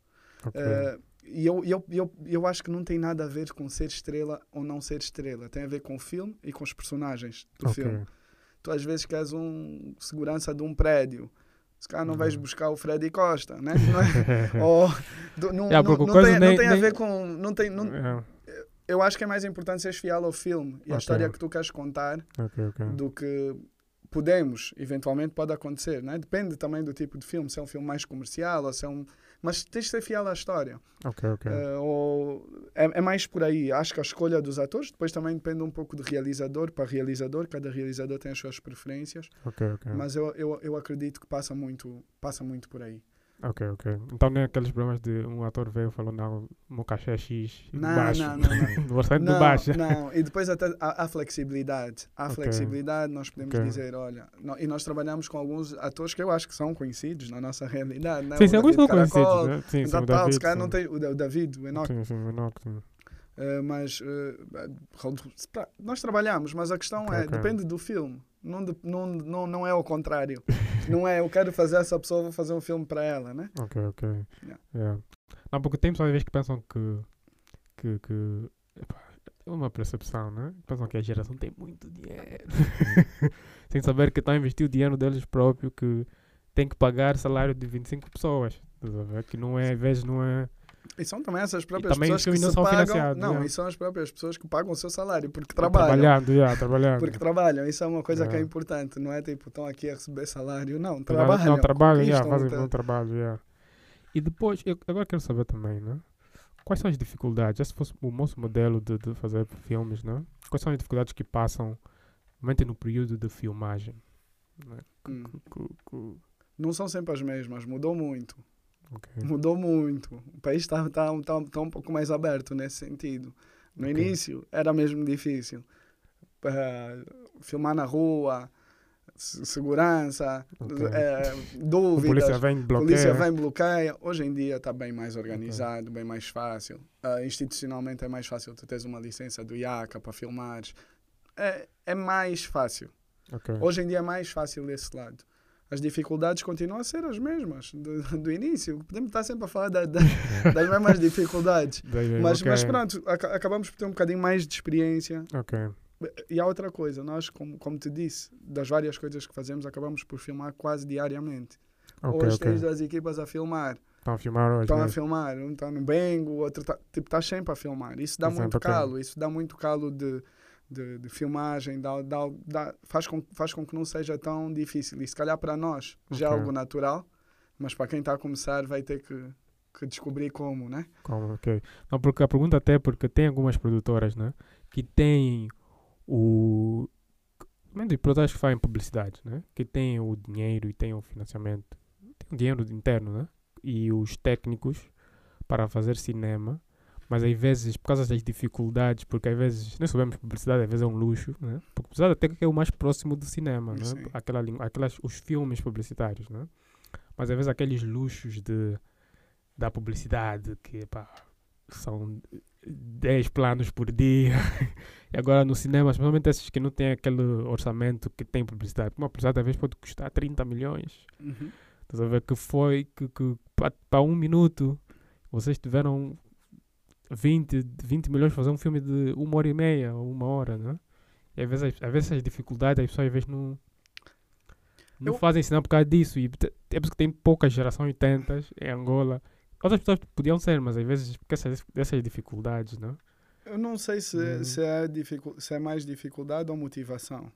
Uh, e eu, eu, eu, eu acho que não tem nada a ver com ser estrela ou não ser estrela. Tem a ver com o filme e com os personagens do filme. Tu às vezes queres um segurança de um prédio se calhar não vais uhum. buscar o Freddy Costa, né? Não, é? Ou, do, não, yeah, não, não, tem, nem, não tem a ver com. Não tem, não, yeah. Eu acho que é mais importante seres fiel ao filme e à história que tu queres contar okay, okay. do que podemos, eventualmente pode acontecer, né? Depende também do tipo de filme, se é um filme mais comercial ou se é um mas tens de ser fiel à história. Ok, ok. Uh, ou, é, é, mais por aí. Acho que a escolha dos atores depois também depende um pouco de realizador para realizador. Cada realizador tem as suas preferências. Ok, ok. Mas eu, eu, eu acredito que passa muito, passa muito por aí. Ok, ok. Então nem aqueles problemas de um ator veio falou, não, o meu cachê é X não, baixo. Não, não, não. o orçamento não, baixo. Não, e depois até há, há flexibilidade. Há okay. flexibilidade, nós podemos okay. dizer, olha, não, e nós trabalhamos com alguns atores que eu acho que são conhecidos na nossa realidade. Né? Sim, sim, alguns são conhecidos. Né? Sim, sim, o David, não tem, o David, o Enoch. Sim, sim, o Enoch. Sim. Uh, mas uh, nós trabalhamos, mas a questão okay, é, okay. depende do filme. Não, não, não, não é o contrário. não é eu quero fazer essa pessoa, vou fazer um filme para ela, né? Ok, ok. Yeah. Yeah. Não, porque tem pessoas às vezes que pensam que. que, que é uma percepção, né? Pensam que a geração tem muito dinheiro. Sem saber que estão a investir o dinheiro deles próprio, que tem que pagar salário de 25 pessoas. Que não é, às vezes, não é e são também essas próprias pessoas que se pagam. Não, yeah. e são as próprias pessoas que pagam o seu salário porque trabalham. Trabalhando, yeah, trabalhando. Porque trabalham. Isso é uma coisa yeah. que é importante. Não é tipo, estão aqui a receber salário. Não, trabalham. Não, trabalham, yeah, fazem um trabalho. Yeah. E depois, eu agora quero saber também, né? Quais são as dificuldades? Esse fosse o nosso modelo de, de fazer filmes, né? Quais são as dificuldades que passam, realmente no período de filmagem? Né? Hum. Não são sempre as mesmas, mudou muito. Okay. Mudou muito. O país está tá, tá, tá um pouco mais aberto nesse sentido. No okay. início era mesmo difícil. Uh, filmar na rua, segurança, okay. é, dúvidas. A polícia vem bloqueia. polícia vem bloqueia. Hoje em dia está bem mais organizado, bem mais fácil. Uh, institucionalmente é mais fácil tu teres uma licença do IACA para filmar. É, é mais fácil. Hoje em dia é mais fácil desse lado as dificuldades continuam a ser as mesmas do, do início. Podemos estar sempre a falar da, da, das mesmas dificuldades. mas, okay. mas pronto, ac acabamos por ter um bocadinho mais de experiência. Okay. E há outra coisa, nós, como, como te disse, das várias coisas que fazemos, acabamos por filmar quase diariamente. Okay, hoje tens duas equipas a filmar. Estão a filmar hoje. Estão a filmar. Um está no Bengo, o outro está. Tipo, está sempre a filmar. Isso dá muito calo. Isso dá muito calo de de, de filmagem, dá, dá, dá, faz, com, faz com que não seja tão difícil. E se calhar para nós já é algo natural, mas para quem está a começar vai ter que, que descobrir como, né? Como, ok. Não, porque a pergunta até é porque tem algumas produtoras, né? Que têm o... Menos produtoras que fazem publicidade, né? Que têm o dinheiro e têm o financiamento. Tem o dinheiro interno, né? E os técnicos para fazer cinema mas às vezes, por causa das dificuldades, porque às vezes, nós sabemos publicidade, às vezes é um luxo, né? Porque publicidade até que é o mais próximo do cinema, né? Aquela, aquelas, os filmes publicitários, né? Mas às vezes aqueles luxos de, da publicidade, que pá, são 10 planos por dia. e agora no cinema, especialmente esses que não têm aquele orçamento que tem publicidade. Uma publicidade às vezes pode custar 30 milhões. Uhum. Estás a ver que foi que, que para um minuto vocês tiveram 20, 20 milhões fazer um filme de uma hora e meia ou uma hora, né? E às vezes, às vezes as dificuldades as pessoas às vezes não, não eu... fazem sinal por causa disso. E é por que tem poucas gerações 80 em Angola. Outras pessoas podiam ser, mas às vezes por causa dessas dificuldades, né? Eu não sei se, hum. se, é, dificu se é mais dificuldade ou motivação.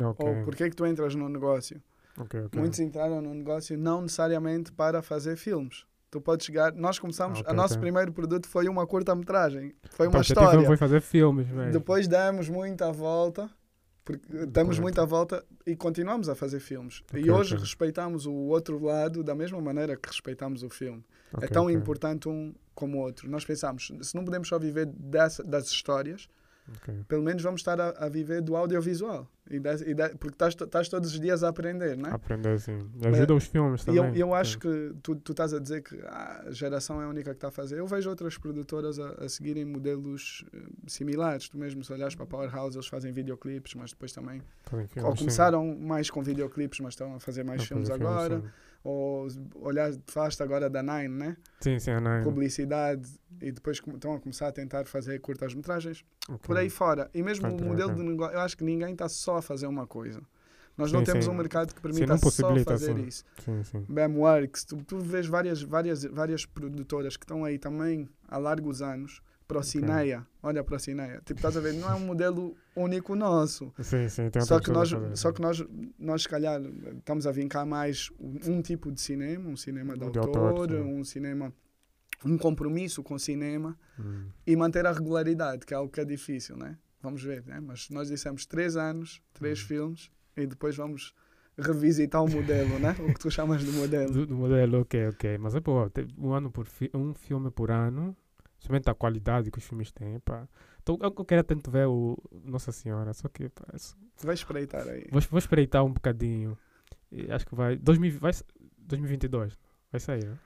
Okay. Ou por que que tu entras no negócio. Okay, okay. Muitos entraram no negócio não necessariamente para fazer filmes. Tu podes chegar. Nós começamos. Ah, okay, a nosso okay. primeiro produto foi uma curta-metragem. Foi uma história. Foi fazer filmes, velho. Depois demos muita volta. Porque damos muita volta e continuamos a fazer filmes. Okay, e hoje respeitamos o outro lado da mesma maneira que respeitamos o filme. é tão importante um como o outro. Nós pensamos, se não podemos só viver dessa, das histórias, Okay. Pelo menos vamos estar a, a viver do audiovisual. E de, e de, porque estás, todos os dias a aprender, não é? Aprender, sim. Ajuda os filmes também. E eu, eu acho que tu, tu estás a dizer que a geração é a única que está a fazer. Eu vejo outras produtoras a, a seguirem modelos uh, similares. Tu mesmo, se olhares para a Powerhouse, eles fazem videoclipes, mas depois também. Filmes, ou começaram sim. mais com videoclipes, mas estão a fazer mais filmes agora. Filmes, ou olhar, falaste agora da Nine, né? Sim, sim, a Nine. Publicidade e depois estão a começar a tentar fazer curtas-metragens okay. por aí fora. E mesmo o modelo de negócio, eu acho que ninguém está só a fazer uma coisa. Nós sim, não temos sim. um mercado que permita sim, só fazer isso. Sim, sim. BAMWorks, tu, tu vês várias, várias, várias produtoras que estão aí também há largos anos Procineia. Okay. Olha a Procineia. Tipo, estás a ver? Não é um modelo único nosso. Sim, sim. Tem só que, nós, só que nós, nós, se calhar, estamos a vincar mais um tipo de cinema, um cinema de, de autor, autor um cinema um compromisso com o cinema hum. e manter a regularidade, que é algo que é difícil, né? Vamos ver, né? Mas nós dissemos três anos, três hum. filmes e depois vamos revisitar o modelo, né? O que tu chamas de modelo. Do, do modelo, ok, ok. Mas é pô, um ano por fi um filme por ano Somente a qualidade que os filmes têm, pá. Então, eu, eu quero tanto ver o Nossa Senhora, só que, pá, isso... Vai espreitar aí. Vou, vou espreitar um bocadinho. E acho que vai, 2000, vai... 2022, vai sair, né?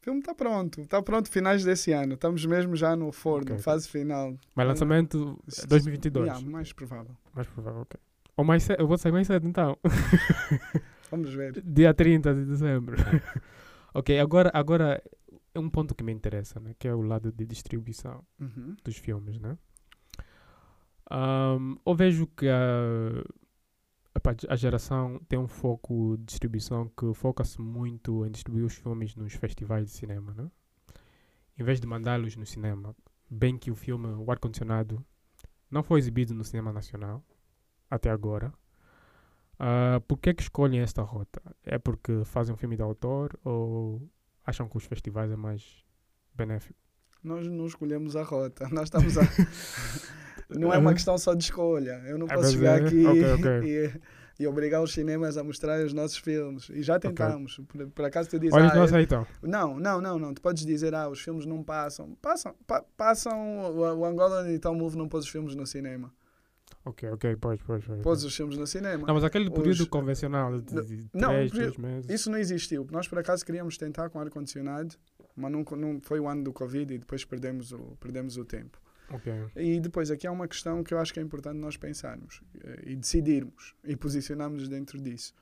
O filme está pronto, está pronto finais desse ano. Estamos mesmo já no forno, okay. fase final. Mas lançamento 2022? Yeah, mais provável. Mais provável, ok. Ou mais cedo, eu vou sair mais cedo então. Vamos ver. Dia 30 de dezembro. ok, agora, agora é um ponto que me interessa, né? Que é o lado de distribuição uhum. dos filmes, né? Um, eu vejo que a, a geração tem um foco de distribuição que foca-se muito em distribuir os filmes nos festivais de cinema, né? Em vez de mandá-los no cinema. Bem que o filme O Ar Condicionado não foi exibido no cinema nacional até agora. Uh, por que é que escolhem esta rota? É porque fazem um filme de autor ou acham que os festivais é mais benéfico? Nós não escolhemos a rota. Nós estamos a... não é uma questão só de escolha. Eu não é posso chegar aqui okay, okay. E, e, obrigar os cinemas a mostrar os nossos filmes. E já tentamos. Okay. Por, por, acaso tu dizes. Olha, ah, não aceitam. Não, não, não, não. Tu podes dizer, ah, os filmes não passam. Passam. Pa, passam. O, o Angola Digital Move não pôs os filmes no cinema. Ok, ok, pois, pois, pois. Pôs os filmes no cinema. Não, mas aquele período os... convencional de, de não, três, três meses. Isso não existiu. Nós, por acaso, queríamos tentar com ar-condicionado, mas não, não foi o ano do Covid e depois perdemos o, perdemos o tempo. Okay. E depois aqui há uma questão que eu acho que é importante nós pensarmos uh, e decidirmos e posicionarmos dentro disso.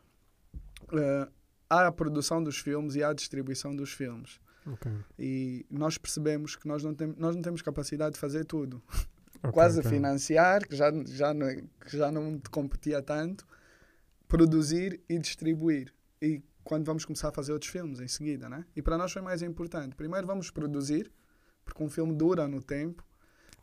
Uh, há a produção dos filmes e há a distribuição dos filmes. Okay. E nós percebemos que nós não, tem, nós não temos capacidade de fazer tudo. Okay, Quase okay. financiar, que já, já, não, que já não te competia tanto, produzir e distribuir. E quando vamos começar a fazer outros filmes em seguida, né? E para nós foi mais importante. Primeiro vamos produzir, porque um filme dura no tempo,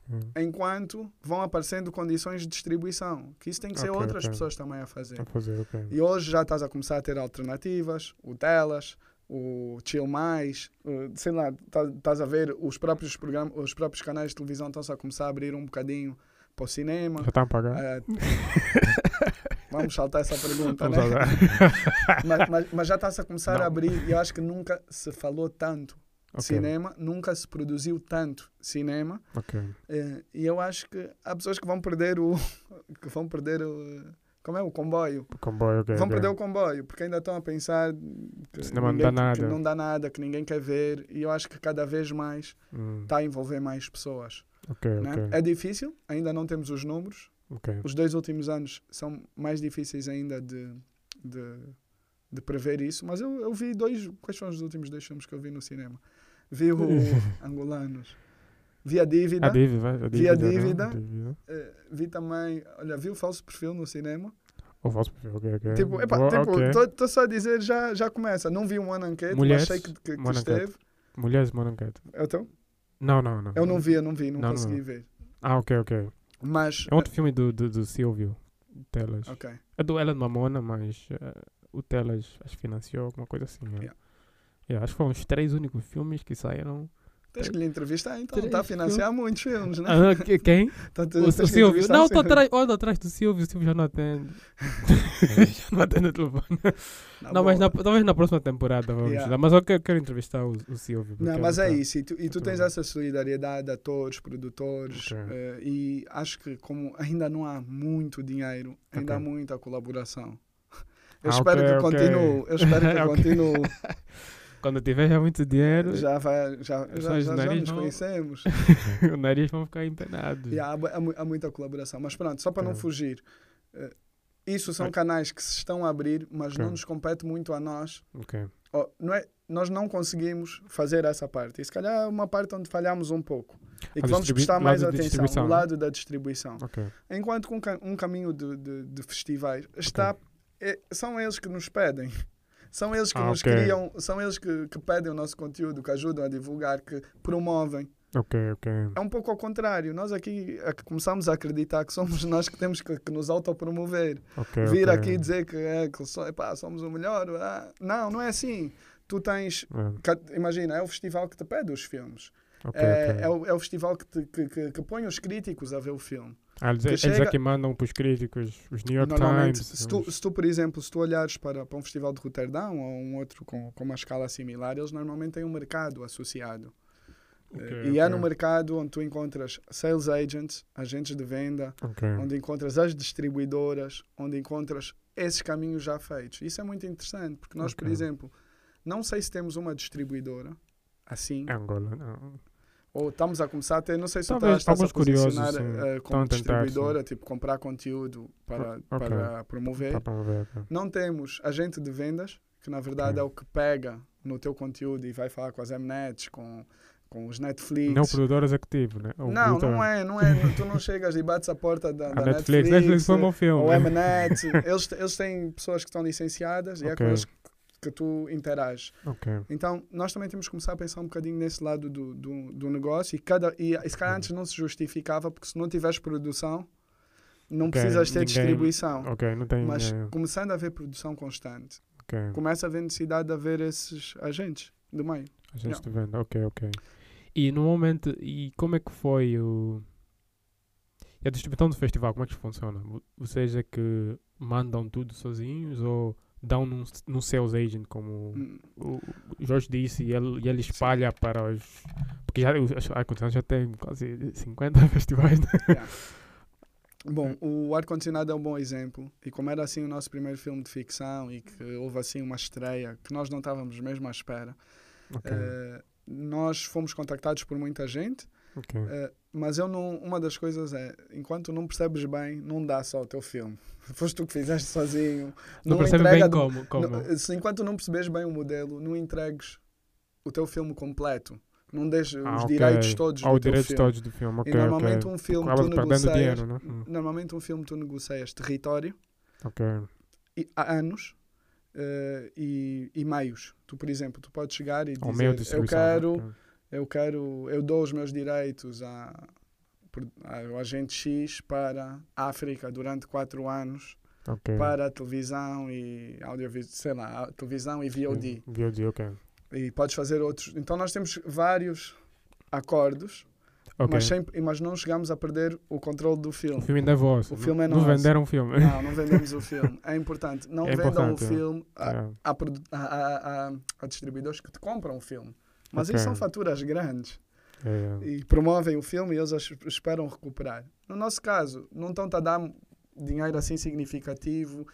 hum. enquanto vão aparecendo condições de distribuição. Que isso tem que ser okay, outras pessoas também a fazer. A fazer e hoje já estás a começar a ter alternativas, o telas, o Chill Mais, sei lá, estás tá, a ver os próprios programas, os próprios canais de televisão estão a começar a abrir um bocadinho para o cinema. Já estão a pagar? Uh, vamos saltar essa pergunta, né? mas, mas, mas, já está-se a começar Não. a abrir e eu acho que nunca se falou tanto okay. cinema, nunca se produziu tanto cinema. Okay. Uh, e eu acho que há pessoas que vão perder o que vão perder o como é o comboio. O comboio okay, Vão okay. perder o comboio, porque ainda estão a pensar que, ninguém, não dá nada. que não dá nada, que ninguém quer ver. E eu acho que cada vez mais está hum. a envolver mais pessoas. Okay, né? É difícil, ainda não temos os números. Okay. Os dois últimos anos são mais difíceis ainda de, de, de prever isso, mas eu, eu vi dois. Quais foram os últimos dois filmes que eu vi no cinema? Vi o Angolanos. Vi a dívida. A dívida, a dívida vi a dívida. dívida. Uh, vi também. Olha, vi o falso perfil no cinema. O falso perfil, ok, ok. Tipo, epa, tipo okay. Tô, tô, só a dizer, já, já começa. Não vi um ano enquete, mas sei que, que, que esteve. Mulheres, uma enquete. Então? Não, não, não. Eu não vi, eu não vi, não, não consegui não. ver. Ah, ok, ok. Mas. É outro filme do, do, do Silvio Telas. Ok. É do Ellen Mamona, mas uh, o Telas acho que financiou alguma coisa assim. Né? Yeah. Yeah, acho que foram os três únicos filmes que saíram Tens que lhe entrevistar, então. Está a financiar muitos filmes, né? Ah, quem? Tá, o, o Silvio. Não, estou atrás, olha atrás do Silvio. O Silvio já não atende. já não atende o telefone. Não, não mas na, talvez na próxima temporada vamos yeah. Mas eu quero, quero entrevistar o, o Silvio. Não, mas é tá, isso. E tu, e tu tens essa solidariedade de atores, produtores. Okay. Uh, e acho que como ainda não há muito dinheiro, ainda okay. há muita colaboração. Eu ah, espero okay, que continue. Eu espero que continue. Quando tiver já muito dinheiro. Já vai, já, já, já, já nos vão... conhecemos. o nariz vão ficar empenados. Yeah, há, há, muita colaboração. Mas pronto, só para não fugir. Uh, isso são canais que se estão a abrir, mas okay. não nos compete muito a nós. Okay. Oh, não é, nós não conseguimos fazer essa parte. E se calhar é uma parte onde falhamos um pouco. E que vamos prestar mais atenção, o lado da distribuição. Okay. Enquanto com um caminho de, de, de festivais está, é, são eles que nos pedem. São eles que ah, nos okay. criam, são eles que, que pedem o nosso conteúdo, que ajudam a divulgar, que promovem. Ok, ok. É um pouco ao contrário. Nós aqui é que começamos a acreditar que somos nós que temos que, que nos autopromover. Okay, Vir aqui dizer que, é, que epá, somos o melhor. Ah, não, não é assim. Tu tens. É. imagina, é o festival que te pede os filmes. É, é, o, é o festival que, te, que, que, que põe os críticos a ver o filme. Ah, eles, eles chega... é que mandam para os críticos, os New York Times. Se tu, se tu, por exemplo, se tu olhares para, para um festival de Roterdão ou um outro com, com uma escala similar, eles normalmente têm um mercado associado. Okay, e okay. é no mercado onde tu encontras sales agents, agentes de venda, okay. onde encontras as distribuidoras, onde encontras esses caminhos já feitos. Isso é muito interessante, porque nós, por exemplo, não sei se temos uma distribuidora, assim. Angola, não. Ou estamos a começar a ter, não sei se Talvez, estás a posicionar uh, como distribuidora, tipo comprar conteúdo para, okay. para promover. Para promover okay. Não temos agente de vendas, que na verdade okay. é o que pega no teu conteúdo e vai falar com as Mnets, com com os Netflix. Não o produtor executivo, né? Ou não, não é, não é. tu não chegas e bates a porta da, da Netflix. Netflix foi um bom filme. Ou Mnet. eles, eles têm pessoas que estão licenciadas okay. e é com eles que tu interages. Okay. Então, nós também temos que começar a pensar um bocadinho nesse lado do, do, do negócio e, cada, e, e se calhar antes não se justificava, porque se não tiveres produção, não okay. precisas ter Ninguém, distribuição. Okay. Não tem, Mas é... começando a haver produção constante, começa a haver necessidade de haver esses agentes do meio. Agentes de venda, ok, ok. E no momento, e como é que foi o. E a distribuição do festival, como é que funciona? Vocês é que mandam tudo sozinhos ou dão num, num sales agent, como hum. o Jorge disse, e ele, e ele espalha Sim. para os. Porque já, a condição já tem quase 50 festivais. Né? Yeah. Bom, o Ar-Condicionado é um bom exemplo. E como era assim o nosso primeiro filme de ficção e que houve assim uma estreia que nós não estávamos mesmo à espera, okay. uh, nós fomos contactados por muita gente. Okay. Uh, mas eu não, uma das coisas é, enquanto não percebes bem, não dá só o teu filme. Foste tu que fizeste sozinho. Não, não percebes bem como. como. Não, se, enquanto não percebes bem o modelo, não entregues o teu filme completo. Não deixes ah, os okay. direitos todos ah, do direitos filme. todos do filme. Okay, e normalmente okay. um filme tu negocias, dinheiro, né? Hum. normalmente um filme tu negocias território e, há anos uh, e, e meios. Tu, por exemplo, tu podes chegar e dizer eu quero eu quero, eu dou os meus direitos a, ao agente X para a África durante quatro anos okay. para a televisão e audiovisual, sei lá, televisão e VOD. VOD, ok. E podes fazer outros. Então nós temos vários acordos, okay. mas, sempre, mas não chegamos a perder o controle do filme. O filme ainda é vosso. O filme é nosso. Não venderam o filme. Não, não vendemos o filme. É importante. Não é vendam o é. filme a, é. a, a, a, distribuidores que te compram o filme. Mas okay. isso são faturas grandes. É. E promovem o filme e eles esperam recuperar. No nosso caso, não estão a dar dinheiro assim significativo.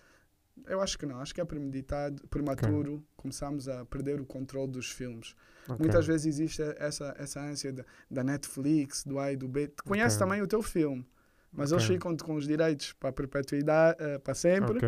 Eu acho que não, acho que é premeditado, prematuro. Okay. Começamos a perder o controle dos filmes. Okay. Muitas vezes existe essa, essa ânsia de, da Netflix, do A e do B. Conhece também o teu filme, mas eles ficam com os direitos para perpetuidade, uh, para sempre,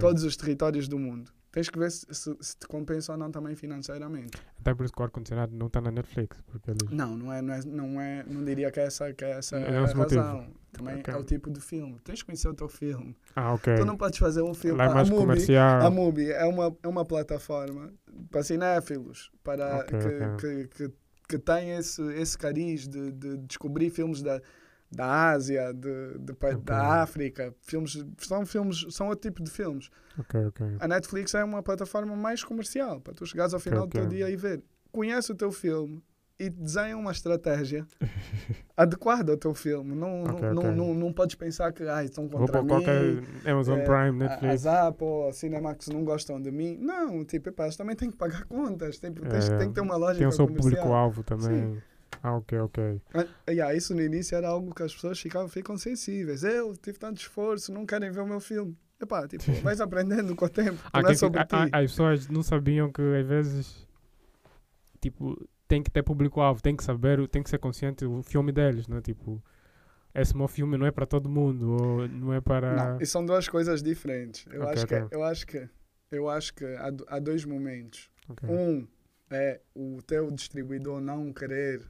todos os territórios do mundo tens que ver se, se, se, te compensa ou não também financeiramente. Até por isso que o ar-condicionado não está na Netflix. Porque eles... não, não é, não, é, não, é, não diria que é essa, que é essa é a razão. Motivo. Também okay. é o tipo de filme. Tens que conhecer o teu filme. Ah, ok. Tu não podes fazer um filme. Lá é mais a Mubi, comercial. A Mubi é uma, é uma plataforma para cinéfilos, para okay, que, okay. Que, que, que, tem esse, esse cariz de, de descobrir filmes da da Ásia, de, de, okay. da África. Filmes, são filmes, são outro tipo de filmes. Okay, okay. A Netflix é uma plataforma mais comercial, para tu chegares ao final do teu dia e ver. Conhece o teu filme e desenha uma estratégia adequada ao teu filme. Não, não, não, não, não podes pensar que ah, estão contra Vou mim. qualquer Amazon é, Prime, Netflix. A, Apple, a Cinemax não gostam de mim. Não, tipo, epá, eles também têm que pagar contas. Tem, é, tem que ter uma lógica Tem o seu público-alvo também. Sim. Ah, ok, ok. Ah, yeah, isso no início era algo que as pessoas ficavam, ficam sensíveis. Eu tive tanto esforço, não querem ver o meu filme. Epá, tipo, vais aprendendo com o tempo. Não é sobre ti. as pessoas não sabiam que às vezes, tipo, tem que ter público-alvo, tem que saber, tem que ser consciente do filme deles, né? Tipo, esse meu filme não é para todo mundo, ou não é para. Não, e são duas coisas diferentes. Eu, okay, acho, okay. Que, eu acho que eu acho que há, há dois momentos. Okay. Um é o teu distribuidor não querer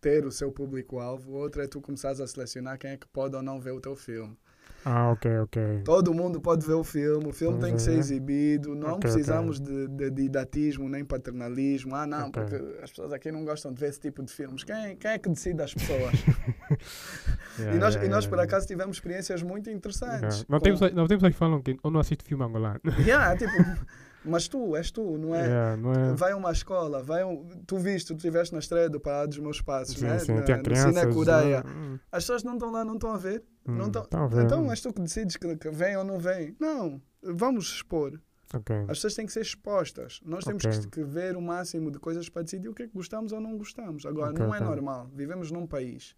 ter o seu público-alvo, outra é tu começares a selecionar quem é que pode ou não ver o teu filme. Ah, ok, ok. Todo mundo pode ver o filme, o filme uhum. tem que ser exibido, não okay, precisamos okay. De, de, didatismo nem paternalismo. Ah, não, okay. porque as pessoas aqui não gostam de ver esse tipo de filmes. Quem, quem é que decide as pessoas? yeah, e, nós, yeah, e nós, por acaso, tivemos experiências muito interessantes. Não, com... temos, não temos que falam que eu não assisto filme angolano. Yeah, tipo, mas tu, és tu, não é? Yeah, não é? Vai a uma escola, vai um, tu viste, tu estiveste na estreia do Pará dos Meus Passos, sim, né? Sim, na, tem crianças, no Cine Coreia. Hum. As pessoas não estão lá, não estão a ver. Hum, não tão, então és tu que decides que, que vem ou não vem. Não, vamos expor. Okay. As pessoas têm que ser expostas. Nós temos okay. que, que, ver o máximo de coisas para decidir o que é que gostamos ou não gostamos. Agora, okay, não é normal. Vivemos num país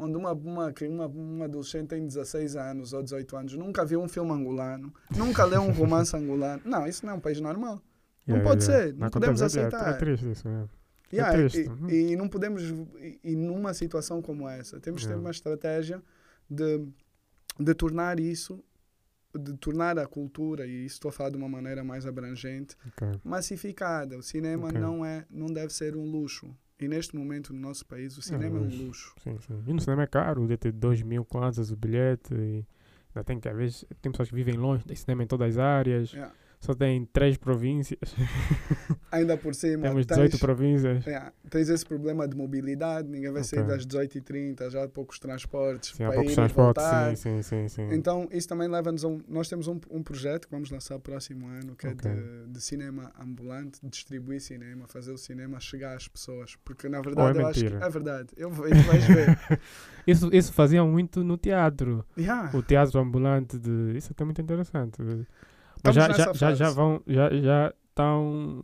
onde uma, uma, uma, uma adolescente tem 16 anos ou 18 anos, nunca viu um filme angolano, nunca leu um romance angolano. Não, isso não é um país normal. Não yeah, pode yeah. ser, não, não podemos aceitar. É, é triste isso mesmo. Yeah, é e, uhum. e, não podemos, e, e, numa situação como essa, temos que ter uma estratégia de, de tornar isso, de tornar a cultura, e isso estou a falar de uma maneira mais abrangente, okay. massificada. O cinema okay. não, é, não deve ser um luxo. E neste momento no nosso país o cinema é, é um luxo. Sim, sim. E no cinema é caro, deve ter 2 mil kwanzas o bilhete. E ainda tem que, às vezes, tem pessoas que vivem longe, tem cinema em todas as áreas. Yeah só tem três províncias. Ainda por cima. Temos 18 tens, províncias. É, tens esse problema de mobilidade, ninguém vai okay. sair das 18h30, já há poucos transportes. Sim, há poucos transportes, sim, sim, sim, sim, Então, isso também leva-nos a um. Nós temos um, um projeto que vamos lançar próximo ano, que okay. é de, de, cinema ambulante, distribuir cinema, fazer o cinema chegar às pessoas. Porque, na verdade, é eu acho que. É verdade, eu, eu vais ver. isso, isso faziam muito no teatro. Yeah. O teatro ambulante, de, isso é até muito interessante. Mas já, já, já, já vão, já, já estão.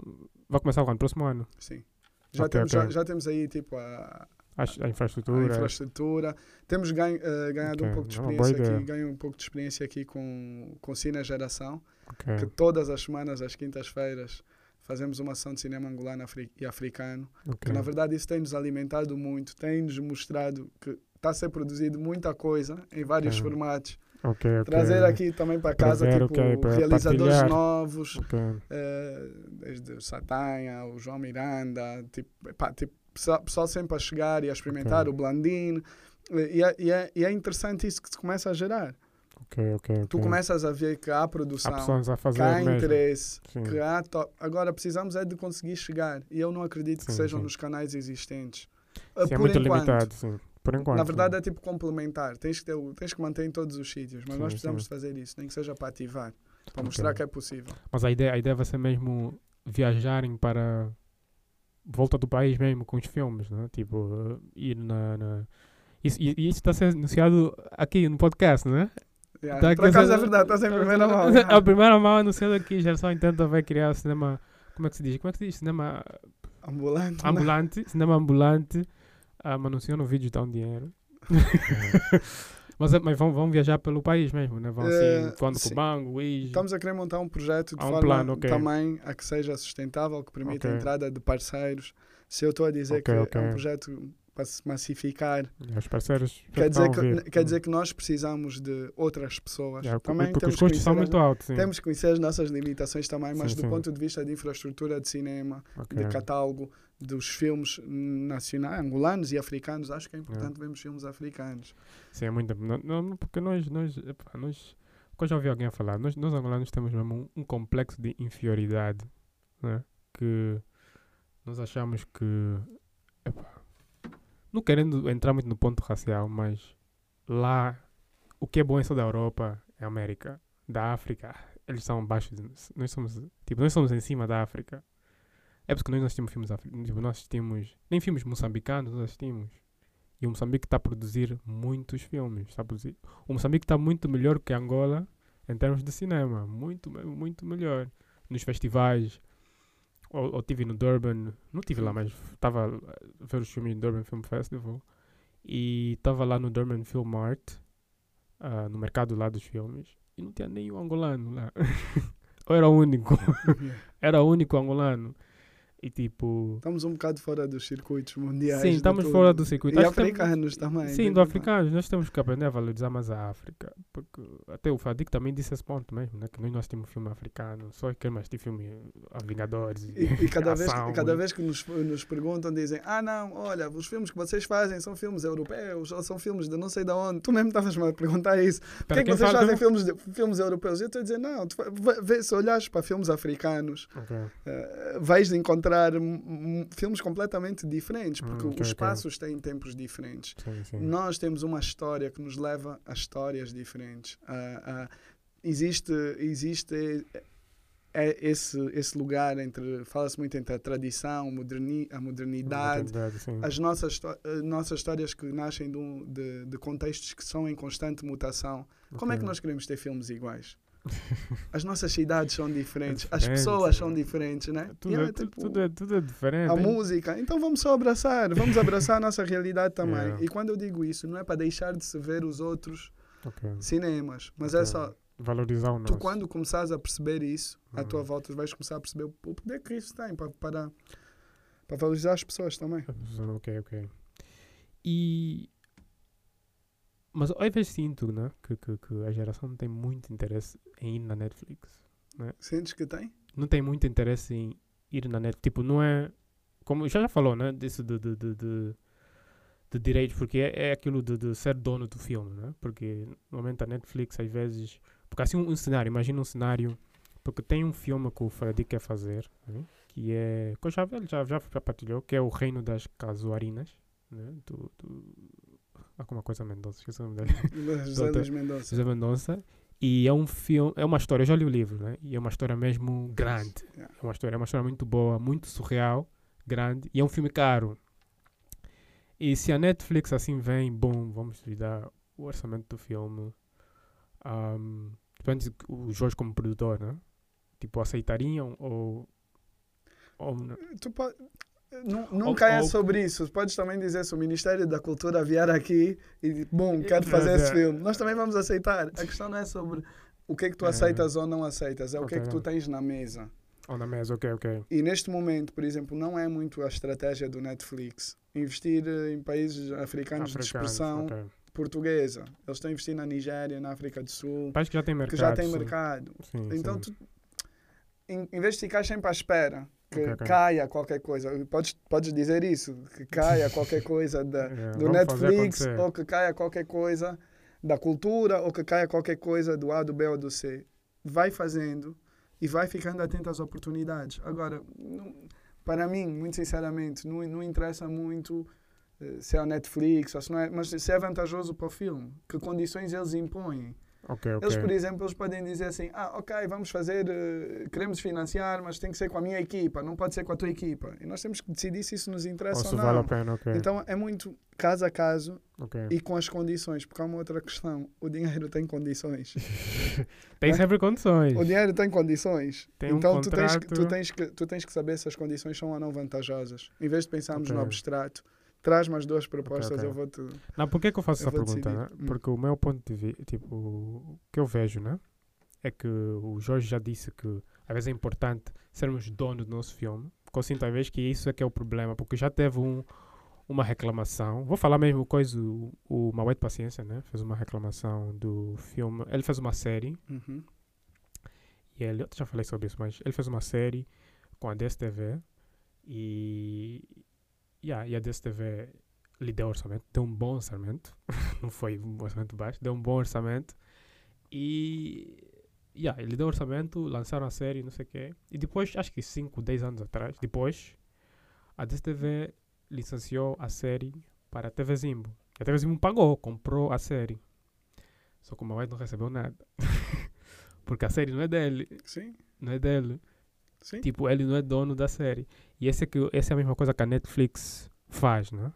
Vai começar quando? Próximo ano? Sim. Já, okay, temos, okay. Já, já, temos aí tipo a, a, a infraestrutura. A infraestrutura. Temos ganho, uh, ganhado okay. um pouco de experiência aqui, ganho um pouco de experiência aqui com, com Cine Geração, que todas as semanas, às quintas-feiras, fazemos uma ação de cinema angolano e africano. Que na verdade isso tem nos alimentado muito, tem nos mostrado que está a ser produzido muita coisa em vários formatos Okay, okay. Trazer aqui também para casa tipo, okay, realizadores partilhar. novos, uh, desde o Satanha, o João Miranda, tipo, pá, tipo, pessoal sempre a chegar e a experimentar o Blandino. E é, e, é, e é interessante isso que se começa a gerar. Okay, okay, tu começas a ver que há produção, há que há interesse, que há agora precisamos é de conseguir chegar e eu não acredito sim, que sejam sim. nos canais existentes. Sim, é muito enquanto. limitado, sim. Por enquanto. Na verdade é tipo complementar. Tens que, ter, tens que manter em todos os sítios, mas sim, nós precisamos sim. fazer isso, nem que seja para ativar, para okay. mostrar que é possível. Mas a ideia, a ideia vai ser mesmo viajarem para volta do país mesmo com os filmes, né? Tipo, ir na. na... Isso, e, e isso está a ser anunciado aqui no podcast, né? Yeah, tá por acaso é verdade, está sempre em primeira mão. a primeira mão anunciado aqui, Gerson Intenta vai criar cinema. Como é que se diz? Como é que se diz? Cinema. Ambulante. Né? Ambulante, né? cinema ambulante ah, anunciam no vídeo dá um dinheiro. mas, mas vão, vão viajar pelo país mesmo, né? Vão assim, uh, falando com o banco, Estamos a querer montar um projeto de um forma plano, okay. também a que seja sustentável, que permita okay. a entrada de parceiros. Se eu estou a dizer okay, que é um projeto para se massificar. os parceiros quer dizer, que, quer dizer que nós precisamos de outras pessoas. Yeah, também porque os custos são muito altos. Sim. Temos que conhecer as nossas limitações também, mas sim, do sim. ponto de vista de infraestrutura de cinema, okay. de catálogo, dos filmes nacionais, angolanos e africanos, acho que é importante yeah. vermos filmes africanos. Sim, é muito. Não, não, porque nós, nós, epa, nós porque eu já ouvi alguém falar, nós, nós angolanos temos mesmo um, um complexo de inferioridade, né? que nós achamos que não querendo entrar muito no ponto racial, mas lá o que é bom é só da Europa, é América, da África, eles são abaixo de, nós somos, tipo, nós somos em cima da África. É porque nós não assistimos filmes africanos, tipo, nós assistimos, nem filmes moçambicanos nós assistimos. E o Moçambique está a produzir muitos filmes, está a produzir. O Moçambique está muito melhor que Angola em termos de cinema, muito, muito melhor. Nos festivais, ou, ou tive no Durban, não tive lá, mas estava a ver os filmes no Durban Film Festival e estava lá no Durban Film Art, uh, no mercado lá dos filmes, e não tinha nenhum angolano lá. ou era o único, era o único angolano. E tipo. Estamos um bocado fora dos circuitos mundiais. Sim, estamos fora do circuito. E Acho africanos temos, também. Sim, do africanos. Nós temos que aprender a valorizar mais a África. Porque até o Fadik também disse esse ponto mesmo, né? Que nós, nós temos filme africano, só que mais tem filme a Vingadores. E, e, e cada, vez, cada vez que nos, nos perguntam, dizem: Ah, não, olha, os filmes que vocês fazem são filmes europeus ou são filmes de não sei de onde. Tu mesmo estavas a perguntar isso. Por que, é que vocês fazem filmes, de, filmes europeus? Eu estou a dizer: Não, tu, vê, se olhares para filmes africanos, okay. uh, vais encontrar encontrar filmes completamente diferentes, porque hum, okay, os espaços okay. têm tempos diferentes. Sim, sim. Nós temos uma história que nos leva a histórias diferentes. Uh, uh, existe existe é esse, esse lugar entre, fala-se muito entre a tradição, moderni, a modernidade, as nossas, nossas histórias que nascem de, de, de, contextos que são em constante mutação. Okay. Como é que nós queremos ter filmes iguais? As nossas cidades são diferentes, é as pessoas são diferentes, né? Tudo, yeah, é, tipo, tudo, é, tudo é diferente. A hein? música. Então vamos só abraçar, vamos abraçar a nossa realidade também. Yeah. E quando eu digo isso, não é para deixar de se ver os outros okay. cinemas, mas é okay. é só. Valorizar o nosso. Tu, quando começares a perceber isso, uhum. à tua volta, vais começar a perceber o poder que isso tem para, para Para valorizar as pessoas também. Ok, ok. E. Mas vezes sinto né, que, que, que a geração não tem muito interesse em ir na Netflix. Né? Sentes que tem? Não tem muito interesse em ir na Netflix. Tipo, não é. Como já já falou, né? Disso de, de, de, de, de direitos, porque é, é aquilo de, de ser dono do filme, né? Porque normalmente a Netflix às vezes. Porque assim, um, um cenário, imagina um cenário. Porque tem um filme que o Freddy quer fazer, né? que é. Que eu já, já, já, já partilhou, que é O Reino das Casuarinas, né? Do, do, alguma coisa Mendonça, esqueci o nome dele. José Mendonça. José Mendonça. E é um filme, é uma história, eu já li o livro, né? E é uma história mesmo grande. Yeah. É uma história, é uma história muito boa, muito surreal, grande, e é um filme caro. E se a Netflix assim vem, bom, vamos lhe dar o orçamento do filme. Um, depende o Jorge como produtor, né? Tipo, aceitariam ou. ou não? Tu nunca é sobre isso. Podes também dizer se o Ministério da Cultura vier aqui e, bom, quero fazer esse é- filme. Nós também vamos aceitar. A questão não é sobre o que é que tu É. aceitas ou não aceitas, é o que é que tu tens na mesa. Ou na mesa, ok, ok. E neste momento, por exemplo, não é muito a estratégia do Netflix investir eh, em países africanos, de Africanos, expressão ok. portuguesa. Eles estão a investir na Nigéria, na África do Sul, País que já tem mercado. que já sim. mercado. Sim, Então, sim. tu, em, em vez de ficar sempre à espera que Ok, ok. caia qualquer coisa, podes, podes dizer isso, que caia qualquer coisa da, É, do Netflix, ou que caia qualquer coisa da cultura, ou que caia qualquer coisa do A, do B ou do C. Vai fazendo e vai ficando atento às oportunidades. Agora, não- para mim, muito sinceramente, não, não interessa muito eh, se é o Netflix, ou se não é, mas se é vantajoso para o filme, que condições eles impõem. Ok, ok. Eles, por exemplo, eles podem dizer assim, ah, ok, vamos fazer, eh, queremos financiar, mas tem que ser com a minha equipa, não pode ser com a tua equipa. E nós temos que decidir se isso nos Ou interessa ou, se não. vale a pena, ok. Então é muito caso a caso e com as condições, porque há uma outra questão. O dinheiro tem condições. Tem sempre condições. O dinheiro tem condições. Tem um então tu, tens, que- tu, tens que, tu tens que saber se as condições são ou não vantajosas. Em vez de pensarmos no abstrato, traz mais duas propostas, ok. eu vou-te. Não, por que que eu faço Eu essa vou pergunta? Né? Hum. Porque o meu ponto de vista, tipo, o que eu vejo, né? É que o Jorge já disse que às vezes é importante sermos donos do nosso filme. Porque eu sinto às vezes que isso é que é o problema. Porque já teve um, uma reclamação. Vou falar mesmo coisa, o, o Maué de Paciência, né? Fez uma reclamação do filme. Ele fez uma série Uhum. e ele, eu já falei sobre isso, mas ele fez uma série com a DSTV e, yeah, e a DSTV lhe deu orçamento, deu um bom orçamento, não foi um orçamento baixo, deu um bom orçamento e yeah, ele deu orçamento, lançaram a série, não sei o quê, e depois, acho que 5, 10 anos atrás, depois, a DSTV licenciou a série para a TV Zimbo. E a TV Zimbo pagou, comprou a série. Só que o Maué não recebeu nada. Porque a série não é dele, Sim, não é dele. sim. Tipo, ele não é dono da série. E esse é que, essa é a mesma coisa que a Netflix faz, né?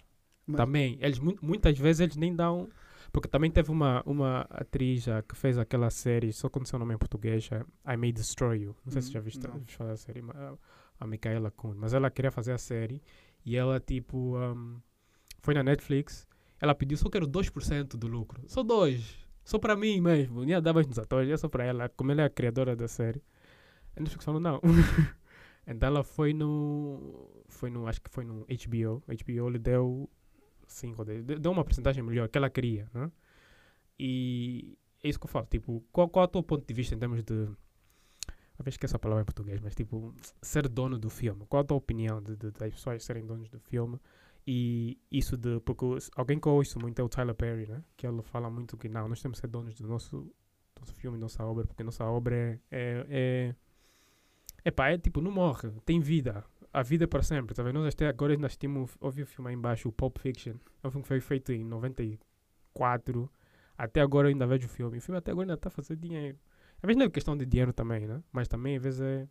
Mas- Também, eles mu- muitas vezes eles nem dão. Porque também teve uma, uma atriz já que fez aquela série, só com seu nome em português, é I May Destroy You. Não sei se Hum, já viste não. viste falar da série, a, a Micaela Kuhn. Mas ela queria fazer a série e ela, tipo, um, foi na Netflix. Ela pediu só quero 2% do lucro. Só 2%. Só para mim mesmo. Nem a dava nos atores, é só para ela. Como ela é a criadora da série. A Netflix falou não. então ela foi no. Foi no. Acho que foi no HBO. HBO lhe deu 5 Deu uma porcentagem melhor que ela queria. Né? E é isso que eu falo. Tipo, qual, qual é o teu ponto de vista em termos de. Eu esqueço a palavra em português, mas tipo, ser dono do filme. Qual a tua opinião de, de, das pessoas serem donos do filme? E isso de. Porque alguém que eu ouço muito é o Tyler Perry, né? Que ele fala muito que não, nós temos que ser donos do nosso, nosso filme, nossa obra, porque nossa obra é. é, é Epá, é tipo, não morre, tem vida. A vida é para sempre, tá vendo? Nós até agora nós temos, ouvi o filme aí embaixo, o Pulp Fiction. É um filme que foi feito em 94. Até agora eu ainda vejo o filme. O filme até agora ainda está a fazer dinheiro. Às vezes não é questão de dinheiro também, né? Mas também às vezes é.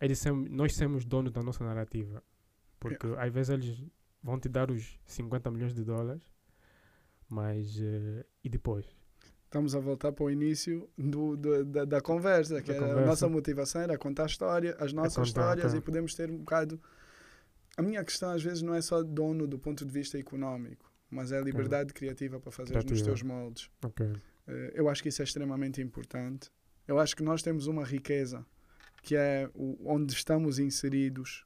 é de ser- nós sermos donos da nossa narrativa. Porque às vezes eles vão te dar os 50 milhões de dólares, mas. eh, e depois? Estamos a voltar para o início do, do- da, da conversa, que Da a conversa. nossa motivação era contar a história, as nossas contar, histórias ok. e podemos ter um bocado. A minha questão às vezes não é só dono do ponto de vista económico, mas é a liberdade criativa para fazer nos Criativa. teus moldes. Ok. Eh, Eu acho que isso é extremamente importante. Eu acho que nós temos uma riqueza que é onde estamos inseridos